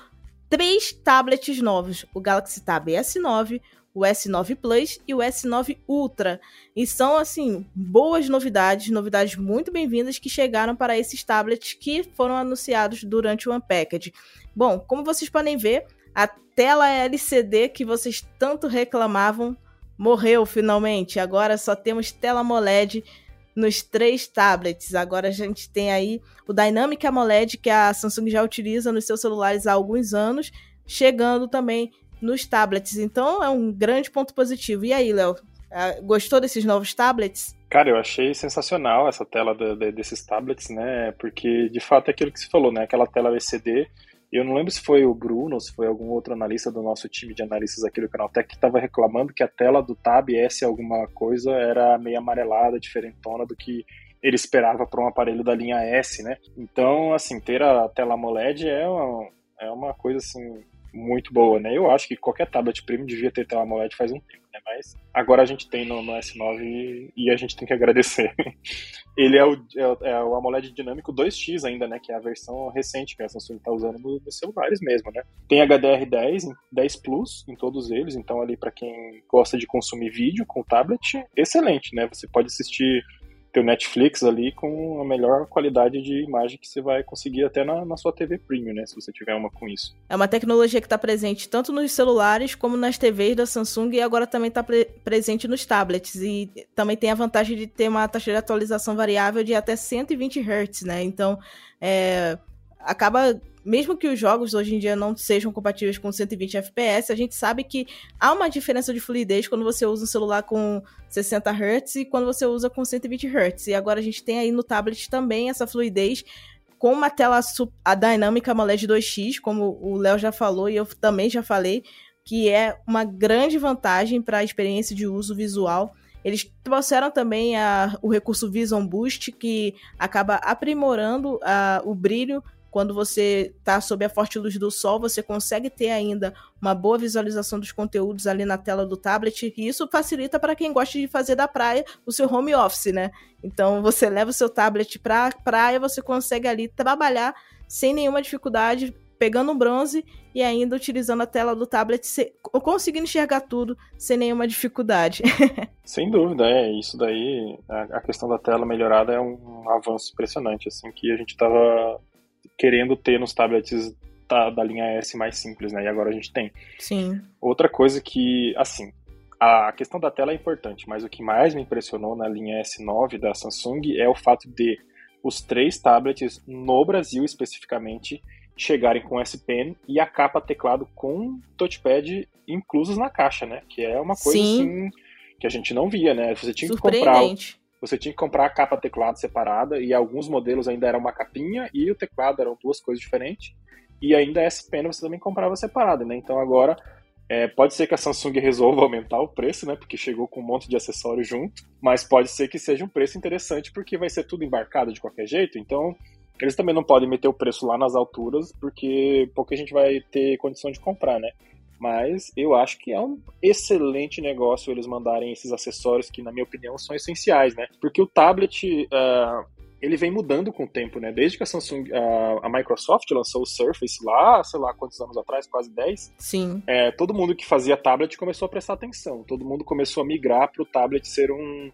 três tablets novos: o Galaxy Tab S9, o S9 Plus e o S9 Ultra. E são, assim, boas novidades, novidades muito bem-vindas que chegaram para esses tablets que foram anunciados durante o Unpacked. Bom, como vocês podem ver, a tela LCD que vocês tanto reclamavam morreu finalmente. Agora só temos tela AMOLED nos três tablets. Agora a gente tem aí o Dynamic AMOLED que a Samsung já utiliza nos seus celulares há alguns anos, chegando também nos tablets. Então é um grande ponto positivo. E aí, Léo, é, gostou desses novos tablets? Cara, eu achei sensacional essa tela de, de, desses tablets, né? Porque de fato é aquilo que você falou, né? Aquela tela LCD eu não lembro se foi o Bruno se foi algum outro analista do nosso time de analistas aqui do Canal Tech que estava reclamando que a tela do Tab S alguma coisa era meio amarelada, diferentona do que ele esperava para um aparelho da linha S, né? Então, assim, ter a tela AMOLED é uma, é uma coisa assim muito boa, né? Eu acho que qualquer tablet premium devia ter tela AMOLED faz um tempo, né? Mas agora a gente tem no, no S9 e, a gente tem que agradecer. *laughs* Ele é o, é, é o AMOLED dinâmico 2X ainda, né? Que é a versão recente que a Samsung está usando nos, nos celulares mesmo, né? Tem HDR10, 10 Plus em todos eles, então ali para quem gosta de consumir vídeo com tablet, excelente, né? Você pode assistir teu Netflix ali com a melhor qualidade de imagem que você vai conseguir até na, na sua TV Premium, né? Se você tiver uma com isso. É uma tecnologia que está presente tanto nos celulares como nas TVs da Samsung e agora também está pre presente nos tablets. E também tem a vantagem de ter uma taxa de atualização variável de até 120 Hz, né? Então, é, acaba mesmo que os jogos hoje em dia não sejam compatíveis com 120 FPS, a gente sabe que há uma diferença de fluidez quando você usa um celular com 60 Hz e quando você usa com 120 Hz. E agora a gente tem aí no tablet também essa fluidez com uma tela a Dynamic AMOLED 2X, como o Léo já falou e eu também já falei, que é uma grande vantagem para a experiência de uso visual. Eles trouxeram também a, o recurso Vision Boost, que acaba aprimorando a, o brilho quando você está sob a forte luz do sol, você consegue ter ainda uma boa visualização dos conteúdos ali na tela do tablet, e isso facilita para quem gosta de fazer da praia o seu home office, né? Então você leva o seu tablet para a praia, você consegue ali trabalhar sem nenhuma dificuldade, pegando um bronze e ainda utilizando a tela do tablet, conseguindo enxergar tudo sem nenhuma dificuldade. *laughs* Sem dúvida, é. Isso daí, a, questão da tela melhorada é um avanço impressionante, assim, que a gente estava querendo ter nos tablets da, da linha S mais simples, né? E agora a gente tem. Sim. Outra coisa que, assim, a questão da tela é importante, mas o que mais me impressionou na linha S9 da Samsung é o fato de os três tablets no Brasil especificamente chegarem com S Pen e a capa teclado com touchpad inclusos na caixa, né? Que é uma coisa Sim. assim que a gente não via, né? Você tinha que comprar você tinha que comprar a capa teclado separada e alguns modelos ainda eram uma capinha e o teclado eram duas coisas diferentes. E ainda S Pen você também comprava separado, né? Então agora É, pode ser que a Samsung *laughs* resolva aumentar o preço, né? Porque chegou com um monte de acessório junto, mas pode ser que seja um preço interessante porque vai ser tudo embarcado de qualquer jeito. Então, eles também não podem meter o preço lá nas alturas, porque pouca gente vai ter condição de comprar, né? Mas eu acho que é um excelente negócio eles mandarem esses acessórios que, na minha opinião, são essenciais, né? Porque o tablet, uh, ele vem mudando com o tempo, né? Desde que a Samsung, a, a, Microsoft lançou o Surface lá, sei lá quantos anos atrás, quase 10. Sim. É, todo mundo que fazia tablet começou a prestar atenção. Todo mundo começou a migrar para o tablet ser um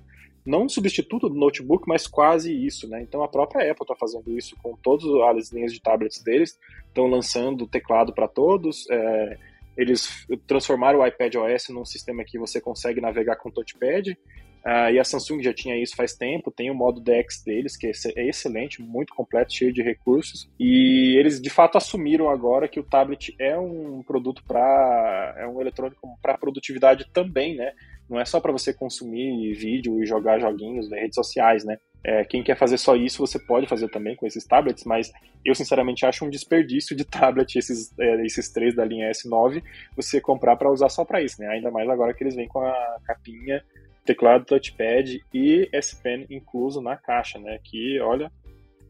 não um substituto do notebook, mas quase isso, né? Então a própria Apple está fazendo isso com todas as linhas de tablets deles, estão lançando teclado para todos. É, eles transformaram o iPad OS num sistema que você consegue navegar com touchpad. Uh, e a Samsung já tinha isso faz tempo, tem o modo DeX deles, que é excelente, muito completo, cheio de recursos. E eles de fato assumiram agora que o tablet é um produto para. é um eletrônico para produtividade também, né? Não é só para você consumir vídeo e jogar joguinhos nas redes sociais, né? É, quem quer fazer só isso, você pode fazer também com esses tablets, mas eu sinceramente acho um desperdício de *laughs* tablet esses, é, esses três da linha S9 você comprar para usar só para isso, né? Ainda mais agora que eles vêm com a capinha teclado touchpad e S Pen incluso na caixa, né? Que, olha,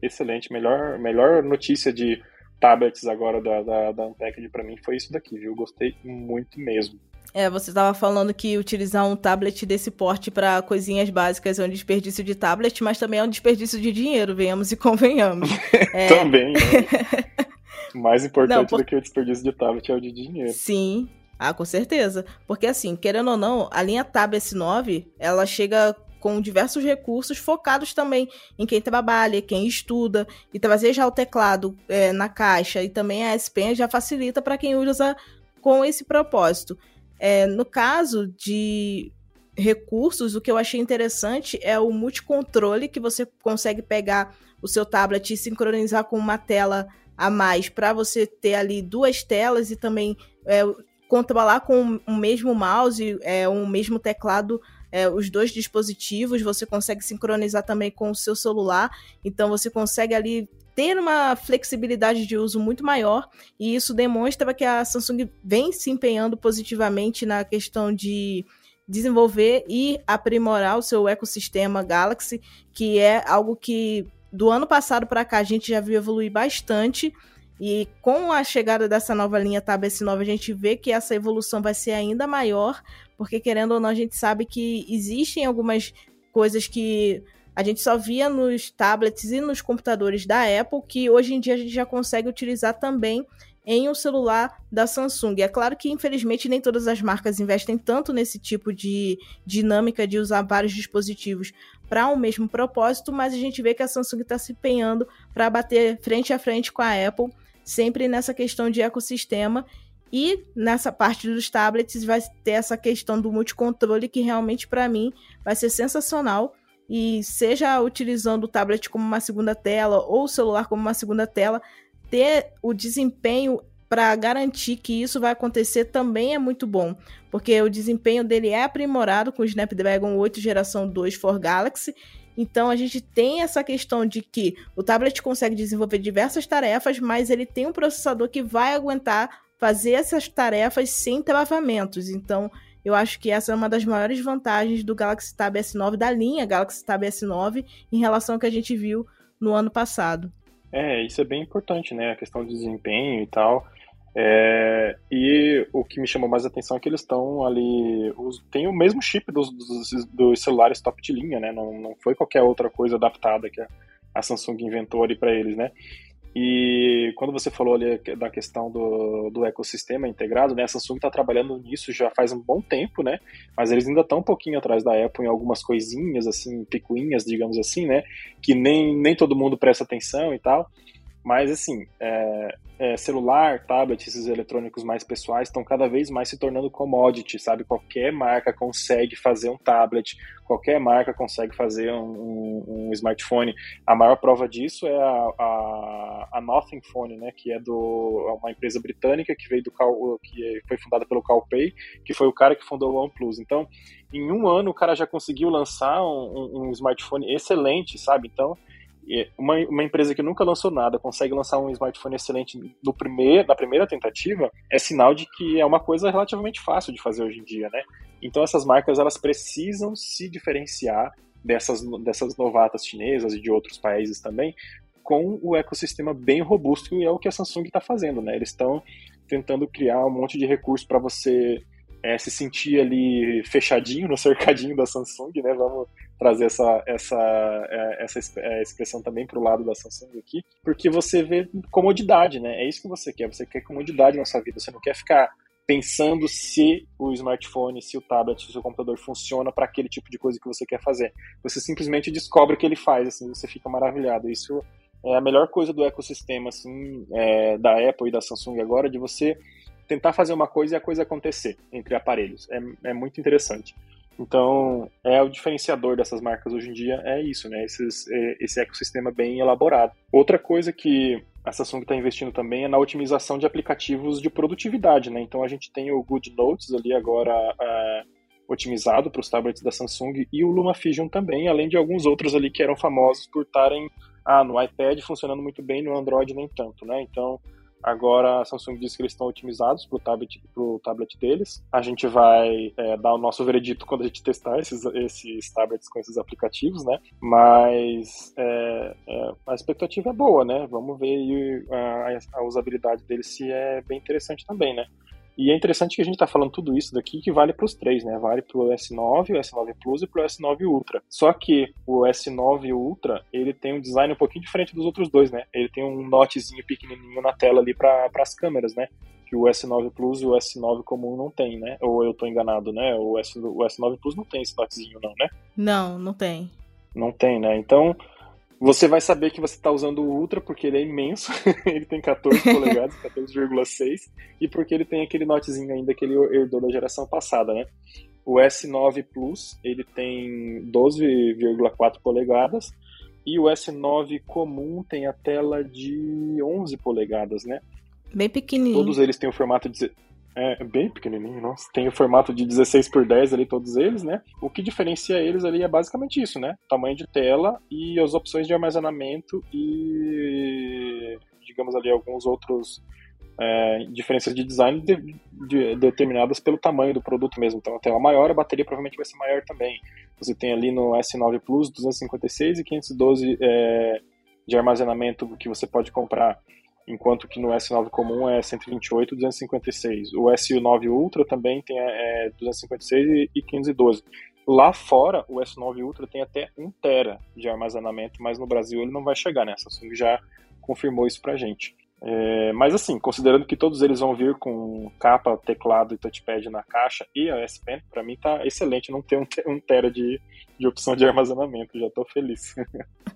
excelente. Melhor, melhor notícia de tablets agora da, da, da Unpacked para mim foi isso daqui, viu? Gostei muito mesmo. É, você estava falando que utilizar um tablet desse porte para coisinhas básicas é um desperdício de tablet, mas também é um desperdício de dinheiro, venhamos e convenhamos. *laughs* é... também, né? *laughs* Mais importante Não, por... do que o desperdício de tablet é o de dinheiro. Sim, ah, com certeza. Porque assim, querendo ou não, a linha Tab S9, ela chega com diversos recursos focados também em quem trabalha, quem estuda, e trazer já o teclado é, na caixa e também a S Pen já facilita para quem usa com esse propósito. É, no caso de recursos, o que eu achei interessante é o multicontrole, que você consegue pegar o seu tablet e sincronizar com uma tela a mais para você ter ali duas telas e também é, controlar com o mesmo mouse, é, o mesmo teclado, é, os dois dispositivos, você consegue sincronizar também com o seu celular, então você consegue ali ter uma flexibilidade de uso muito maior, e isso demonstra que a Samsung vem se empenhando positivamente na questão de desenvolver e aprimorar o seu ecossistema Galaxy, que é algo que do ano passado para cá a gente já viu evoluir bastante. E com a chegada dessa nova linha Tab S9, a gente vê que essa evolução vai ser ainda maior, porque querendo ou não, a gente sabe que existem algumas coisas que a gente só via nos tablets e nos computadores da Apple, que hoje em dia a gente já consegue utilizar também em um celular da Samsung. É claro que, infelizmente, nem todas as marcas investem tanto nesse tipo de dinâmica de usar vários dispositivos para um mesmo propósito, mas a gente vê que a Samsung está se empenhando para bater frente a frente com a Apple sempre nessa questão de ecossistema. E nessa parte dos tablets vai ter essa questão do multicontrole que realmente para mim vai ser sensacional. E seja utilizando o tablet como uma segunda tela ou o celular como uma segunda tela, ter o desempenho para garantir que isso vai acontecer também é muito bom, porque o desempenho dele é aprimorado com o Snapdragon 8 geração 2 for Galaxy então a gente tem essa questão de que o tablet consegue desenvolver diversas tarefas, mas ele tem um processador que vai aguentar fazer essas tarefas sem travamentos. Então eu acho que essa é uma das maiores vantagens do Galaxy Tab S9, da linha Galaxy Tab S9, em relação ao que a gente viu no ano passado. É, isso é bem importante, né? A questão de desempenho e tal. É, e o que me chamou mais atenção é que eles estão ali. Os, tem o mesmo chip dos, dos, dos, celulares top de linha, né? Não, não foi qualquer outra coisa adaptada que a, a Samsung inventou ali para eles, né? E quando você falou ali da questão do, do ecossistema integrado, né? A Samsung está trabalhando nisso já faz um bom tempo, né? Mas eles ainda estão um pouquinho atrás da Apple em algumas coisinhas, assim, picuinhas, digamos assim, né? Que nem, nem todo mundo presta atenção e tal. Mas, assim, é, é, celular, tablet, esses eletrônicos mais pessoais estão cada vez mais se tornando commodity, sabe? Qualquer marca consegue fazer um tablet, qualquer marca consegue fazer um, um, um smartphone. A maior prova disso é a, a, a, Nothing Phone, né? Que é do é uma empresa britânica que veio do Cal, que foi fundada pelo Calpay, que foi o cara que fundou o OnePlus. Então, em um ano o cara já conseguiu lançar um, um smartphone excelente, sabe? Então uma, uma empresa que nunca lançou nada consegue lançar um smartphone excelente no primeir, na primeira tentativa, é sinal de que é uma coisa relativamente fácil de fazer hoje em dia, né? Então essas marcas elas precisam se diferenciar dessas, dessas novatas chinesas e de outros países também, com o ecossistema bem robusto, e é o que a Samsung está fazendo, né? Eles estão tentando criar um monte de recursos para você é, se sentir ali fechadinho no cercadinho da Samsung, né? Vamos trazer essa, essa, é, essa é, expressão também para o lado da Samsung aqui, porque você vê comodidade, né? É isso que você quer. Você quer comodidade na sua vida. Você não quer ficar pensando se o smartphone, se o tablet, se o computador funciona para aquele tipo de coisa que você quer fazer. Você simplesmente descobre que ele faz, assim, você fica maravilhado. Isso é a melhor coisa do ecossistema, assim, é, da Apple e da Samsung agora, de você tentar fazer uma coisa e a coisa acontecer entre aparelhos. É, é muito interessante. Então, é o diferenciador dessas marcas hoje em dia, é isso, né? Esses, é, esse ecossistema bem elaborado. Outra coisa que a Samsung está investindo também é na otimização de aplicativos de produtividade, né? Então, a gente tem o Good Notes ali agora é, otimizado para os tablets da Samsung e o LumaFusion também, além de alguns outros ali que eram famosos por estarem ah, no iPad funcionando muito bem, no Android nem tanto, né? Então, Agora a Samsung diz que eles estão otimizados para o tablet, pro tablet deles. A gente vai é, dar o nosso veredito quando a gente testar esses, esses tablets com esses aplicativos, né? Mas é, é, a expectativa é boa, né? Vamos ver a, a usabilidade deles se é bem interessante também, né? E é interessante que a gente está falando tudo isso daqui que vale para os três, né? Vale para o S9, o S9 Plus e para o S9 Ultra. Só que o S9 Ultra ele tem um design um pouquinho diferente dos outros dois, né? Ele tem um notezinho pequenininho na tela ali para as câmeras, né? Que o S9 Plus e o S9 comum não tem, né? Ou eu estou enganado, né? O, S, o S9 Plus não tem esse notezinho, não, né? Não, não tem. Não tem, né? Então você vai saber que você está usando o Ultra porque ele é imenso, *laughs* ele tem 14 *laughs* polegadas, 14,6, e porque ele tem aquele notezinho ainda que ele herdou da geração passada, né? O S9 Plus, ele tem 12,4 polegadas, e o S9 comum tem a tela de 11 polegadas, né? Bem pequenininho. Todos eles têm o formato de é bem pequenininho, nossa. Tem o formato de 16 por 10 ali, todos eles, né? O que diferencia eles ali é basicamente isso, né? Tamanho de tela e as opções de armazenamento e, digamos ali, alguns outros é, diferenças de design de, de, determinadas pelo tamanho do produto mesmo. Então, a tela maior, a bateria provavelmente vai ser maior também. Você tem ali no S9 Plus 256 e 512 é, de armazenamento que você pode comprar enquanto que no S9 comum é 128 e 256. O S9 Ultra também tem é, 256 e 512. Lá fora, o S9 Ultra tem até 1 tera de armazenamento, mas no Brasil ele não vai chegar nessa. A Samsung já confirmou isso pra gente. É, mas assim, considerando que todos eles vão vir com capa, teclado e touchpad na caixa e a S Pen, para mim tá excelente não ter um, um tera de, de opção de armazenamento, já tô feliz.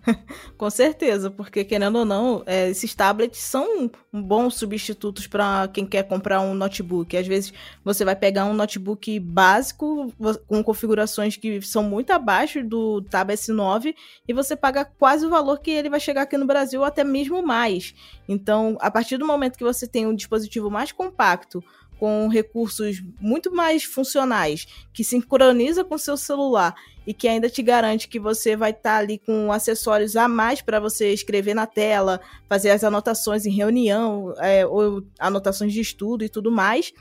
*laughs* com certeza, porque querendo ou não, é, esses tablets são bons substitutos para quem quer comprar um notebook. Às vezes você vai pegar um notebook básico com configurações que são muito abaixo do Tab S9 e você paga quase o valor que ele vai chegar aqui no Brasil, até mesmo mais. Então, a partir do momento que você tem um dispositivo mais compacto, com recursos muito mais funcionais, que sincroniza com seu celular e que ainda te garante que você vai estar tá ali com acessórios a mais para você escrever na tela, fazer as anotações em reunião, é, ou anotações de estudo e tudo mais,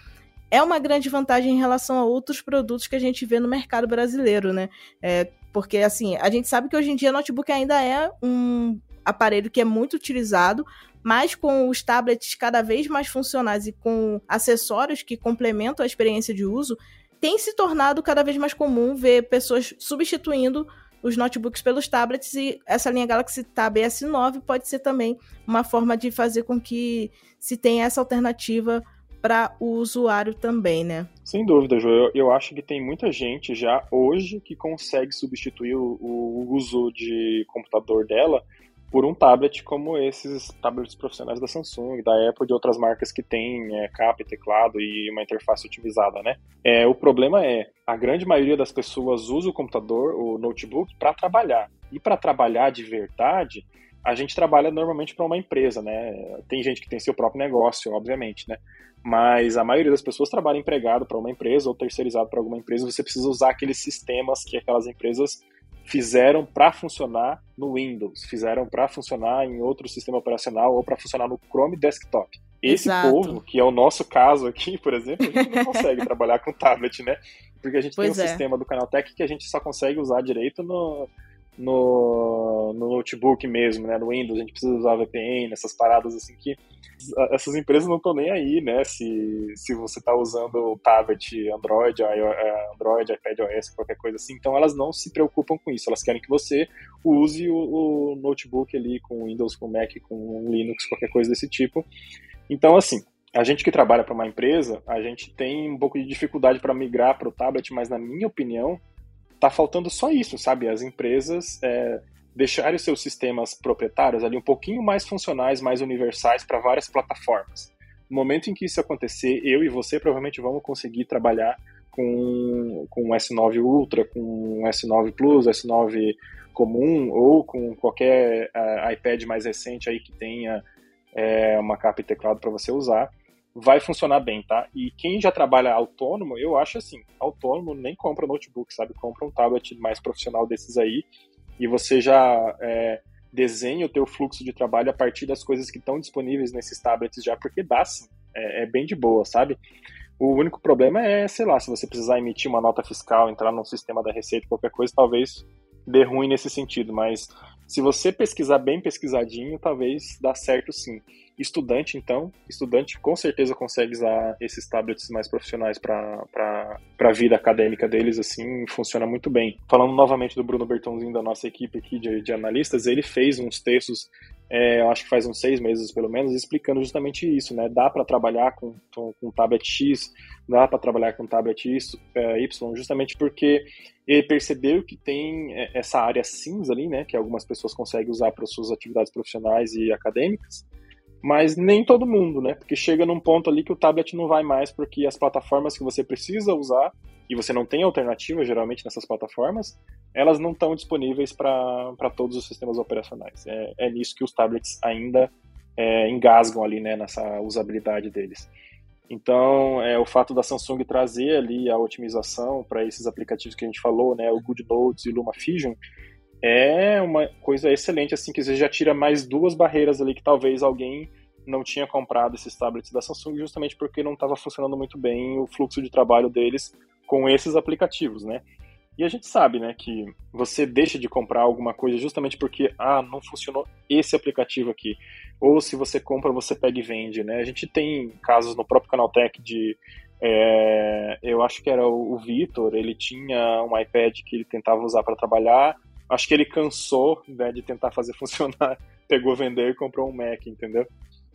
é uma grande vantagem em relação a outros produtos que a gente vê no mercado brasileiro, né? É, porque, assim, a gente sabe que hoje em dia notebook ainda é um aparelho que é muito utilizado, mas com os tablets cada vez mais funcionais e com acessórios que complementam a experiência de uso, tem se tornado cada vez mais comum ver pessoas substituindo os notebooks pelos tablets e essa linha Galaxy Tab S9 pode ser também uma forma de fazer com que se tenha essa alternativa para o usuário também, né? Sem dúvida, João. Eu, eu, acho que tem muita gente já hoje que consegue substituir o, o uso de computador dela por um tablet como esses tablets profissionais da Samsung, da Apple, de outras marcas que têm é, capa e teclado e uma interface otimizada, né? É, o problema é, a grande maioria das pessoas usa o computador, o notebook, para trabalhar. E para trabalhar de verdade, a gente trabalha normalmente para uma empresa, né? Tem gente que tem seu próprio negócio, obviamente, né? Mas a maioria das pessoas trabalha empregado para uma empresa ou terceirizado para alguma empresa. Você precisa usar aqueles sistemas que aquelas empresas fizeram para funcionar no Windows, fizeram para funcionar em outro sistema operacional ou para funcionar no Chrome Desktop. Esse Exato. povo, que é o nosso caso aqui, por exemplo, a gente não *laughs* consegue trabalhar com tablet, né? Porque a gente pois tem um é. sistema do Canaltech que a gente só consegue usar direito no, no, no, notebook mesmo, né? No Windows, a gente precisa usar VPN, essas paradas assim que essas empresas não estão nem aí, né? Se, se você está usando o tablet Android, é, Android, iPadOS, qualquer coisa assim. Então elas não se preocupam com isso. Elas querem que você use o, o notebook ali com Windows, com Mac, com Linux, qualquer coisa desse tipo. Então, assim, a gente que trabalha para uma empresa, a gente tem um pouco de dificuldade para migrar para o tablet, mas na minha opinião, tá faltando só isso, sabe? As empresas é, deixarem os seus sistemas proprietários ali um pouquinho mais funcionais, mais universais para várias plataformas. No momento em que isso acontecer, eu e você provavelmente vamos conseguir trabalhar com, com o S9 Ultra, com o S9 Plus, S9 comum ou com qualquer uh, iPad mais recente aí que tenha é, uma capa e teclado para você usar, vai funcionar bem, tá? E quem já trabalha autônomo, eu acho assim, autônomo nem compra notebook, sabe? Compra um tablet mais profissional desses aí e você já é, desenha o teu fluxo de trabalho a partir das coisas que estão disponíveis nesses tablets já, porque dá sim, é, é bem de boa, sabe? O único problema é, sei lá, se você precisar emitir uma nota fiscal, entrar num sistema da Receita, qualquer coisa, talvez dê ruim nesse sentido, mas se você pesquisar bem pesquisadinho, talvez dá certo sim. Estudante, então, estudante com certeza consegue usar esses tablets mais profissionais para a vida acadêmica deles, assim, funciona muito bem. Falando novamente do Bruno Bertonzinho, da nossa equipe aqui de, de analistas, ele fez uns textos, é, eu acho que faz uns seis meses pelo menos, explicando justamente isso, né? Dá para trabalhar com, com, com tablet X, dá para trabalhar com tablet é, Y, justamente porque ele percebeu que tem é, essa área cinza ali, né, que algumas pessoas conseguem usar para suas atividades profissionais e acadêmicas, mas nem todo mundo, né? Porque chega num ponto ali que o tablet não vai mais porque as plataformas que você precisa usar e você não tem alternativa geralmente nessas plataformas, elas não estão disponíveis para todos os sistemas operacionais. É, é nisso que os tablets ainda é, engasgam ali, né, nessa usabilidade deles. Então, é, o fato da Samsung trazer ali a otimização para esses aplicativos que a gente falou, né, o GoodNotes e o LumaFusion, é uma coisa excelente, assim, que você já tira mais duas barreiras ali que talvez alguém não tinha comprado esses tablets da Samsung justamente porque não estava funcionando muito bem o fluxo de trabalho deles com esses aplicativos, né? E a gente sabe, né, que você deixa de comprar alguma coisa justamente porque, ah, não funcionou esse aplicativo aqui. Ou se você compra, você pega e vende, né? A gente tem casos no próprio Canaltech de é, eu acho que era o Vitor, ele tinha um iPad que ele tentava usar para trabalhar, acho que ele cansou né, de tentar fazer *laughs* funcionar, pegou vender e comprou um Mac, entendeu?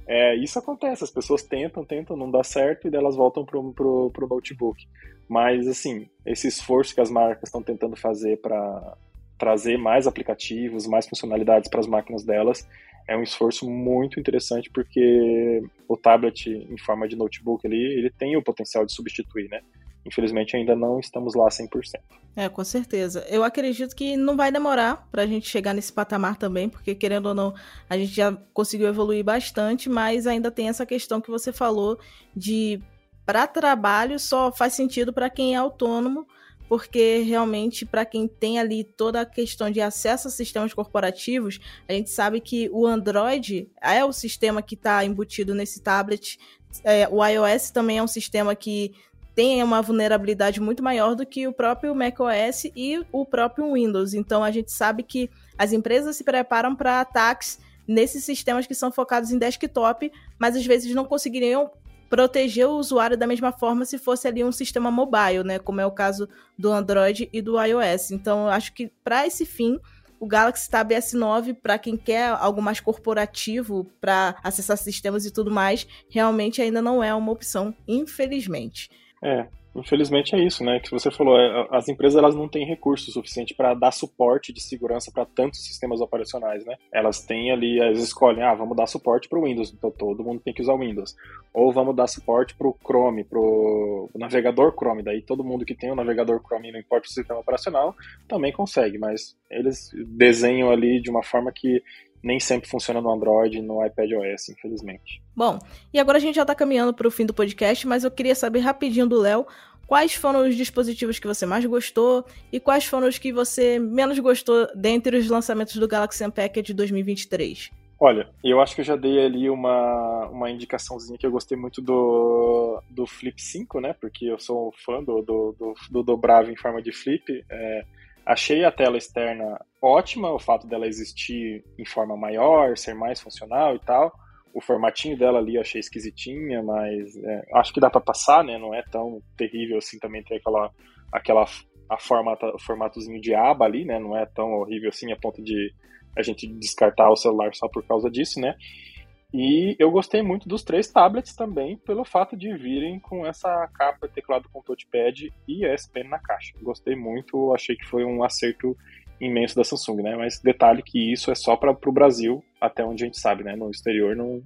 É, isso acontece, as pessoas tentam, tentam, não dá certo e elas voltam pro, pro notebook. Mas, assim, esse esforço que as marcas estão tentando fazer para trazer mais aplicativos, mais funcionalidades para as máquinas delas, é um esforço muito interessante porque o tablet em forma de notebook ali, ele tem o potencial de substituir, né? Infelizmente ainda não estamos lá 100%. É, com certeza. Eu acredito que não vai demorar para a gente chegar nesse patamar também, porque querendo ou não, a gente já conseguiu evoluir bastante, mas ainda tem essa questão que você falou de para trabalho só faz sentido para quem é autônomo, porque realmente para quem tem ali toda a questão de acesso a sistemas corporativos, a gente sabe que o Android é o sistema que está embutido nesse tablet. É, o iOS também é um sistema que tem uma vulnerabilidade muito maior do que o próprio macOS e o próprio Windows. Então a gente sabe que as empresas se preparam para ataques nesses sistemas que são focados em desktop, mas às vezes não conseguiriam proteger o usuário da mesma forma se fosse ali um sistema mobile, né, como é o caso do Android e do iOS. Então eu acho que para esse fim o Galaxy Tab S9, para quem quer algo mais corporativo, para acessar sistemas e tudo mais, realmente ainda não é uma opção, infelizmente. É, infelizmente é isso, né? Que você falou, é, as empresas elas não têm recurso suficiente para dar suporte de segurança para tantos sistemas operacionais, né? Elas têm ali, elas escolhem, ah, vamos dar suporte para o Windows, então todo mundo tem que usar o Windows. Ou vamos dar suporte para o Chrome, para o navegador Chrome, daí todo mundo que tem o navegador Chrome, não importa o sistema operacional, também consegue, mas eles desenham ali de uma forma que nem sempre funciona no Android e no iPad OS, infelizmente. Bom, e agora a gente já está caminhando para o fim do podcast, mas eu queria saber rapidinho do Léo quais foram os dispositivos que você mais gostou e quais foram os que você menos gostou dentre os lançamentos do Galaxy Unpacked 2023. Olha, eu acho que eu já dei ali uma, uma indicaçãozinha que eu gostei muito do, do Flip 5, né? Porque eu sou fã do, do, do, do dobrável em forma de flip. É, achei a tela externa ótima, o fato dela existir em forma maior, ser mais funcional e tal. O formatinho dela ali eu achei esquisitinha, mas é, acho que dá para passar, né? Não é tão terrível assim também ter aquela, aquela a formata, formatozinho de aba ali, né? Não é tão horrível assim a ponto de a gente descartar o celular só por causa disso, né? E eu gostei muito dos três tablets também, pelo fato de virem com essa capa teclado com touchpad e Pen na caixa. Gostei muito, achei que foi um acerto imenso da Samsung, né? Mas detalhe que isso é só para o Brasil, até onde a gente sabe, né? No exterior não,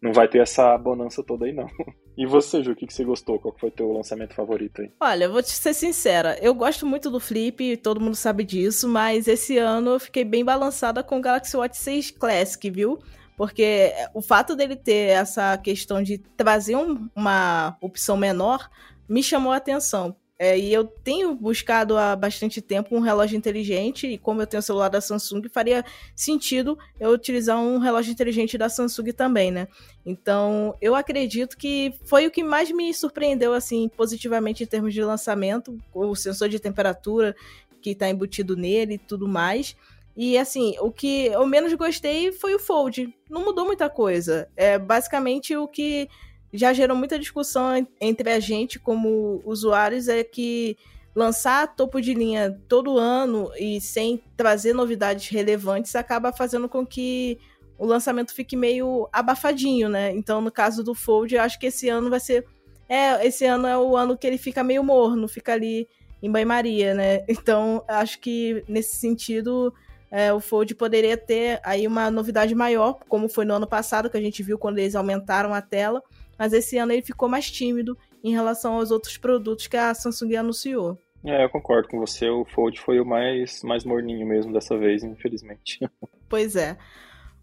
não vai ter essa bonança toda aí, não. *laughs* E você, Ju, o que, que você gostou? Qual foi o teu lançamento favorito aí? Olha, eu vou te ser sincera, eu gosto muito do Flip, todo mundo sabe disso, mas esse ano eu fiquei bem balançada com o Galaxy Watch 6 Classic, viu? Porque o fato dele ter essa questão de trazer um, uma opção menor me chamou a atenção. É, e eu tenho buscado há bastante tempo um relógio inteligente, e como eu tenho o celular da Samsung, faria sentido eu utilizar um relógio inteligente da Samsung também, né? Então, eu acredito que foi o que mais me surpreendeu, assim, positivamente em termos de lançamento, o sensor de temperatura que está embutido nele e tudo mais. E assim, o que eu menos gostei foi o Fold. Não mudou muita coisa. É basicamente o que já gerou muita discussão entre a gente como usuários é que lançar topo de linha todo ano e sem trazer novidades relevantes acaba fazendo com que o lançamento fique meio abafadinho, né? Então, no caso do Fold, eu acho que esse ano vai ser. É, esse ano é o ano que ele fica meio morno, fica ali em banho-maria, né? Então, acho que nesse sentido, é, o Fold poderia ter aí uma novidade maior, como foi no ano passado, que a gente viu quando eles aumentaram a tela mas esse ano ele ficou mais tímido em relação aos outros produtos que a Samsung anunciou. É, eu concordo com você. O Fold foi o mais, mais morninho mesmo dessa vez, infelizmente. *laughs* Pois é.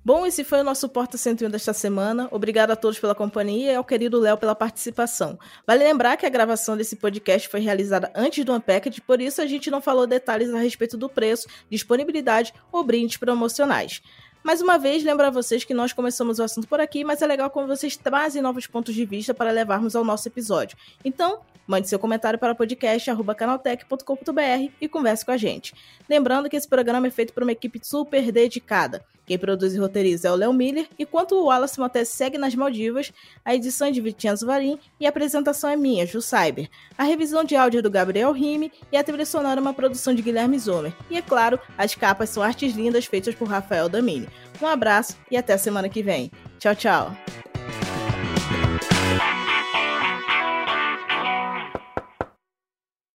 Bom, esse foi o nosso Porta 101 desta semana. Obrigado a todos pela companhia e ao querido Léo pela participação. Vale lembrar que a gravação desse podcast foi realizada antes do Unpacked, por isso a gente não falou detalhes a respeito do preço, disponibilidade ou brindes promocionais. Mais uma vez, lembro a vocês que nós começamos o assunto por aqui, mas é legal quando vocês trazem novos pontos de vista para levarmos ao nosso episódio. Então, mande seu comentário para podcast.canaltech.com.br e converse com a gente. Lembrando que esse programa é feito por uma equipe super dedicada. Quem produz e roteiriza é o Léo Miller, enquanto o Wallace Montes segue nas Maldivas, a edição é de Vicenzo Varim e a apresentação é minha, Ju Cyber. A revisão de áudio é do Gabriel Rime e a trilha sonora é uma produção de Guilherme Zomer. E é claro, as capas são artes lindas feitas por Rafael Damini. Um abraço e até semana que vem. Tchau, tchau.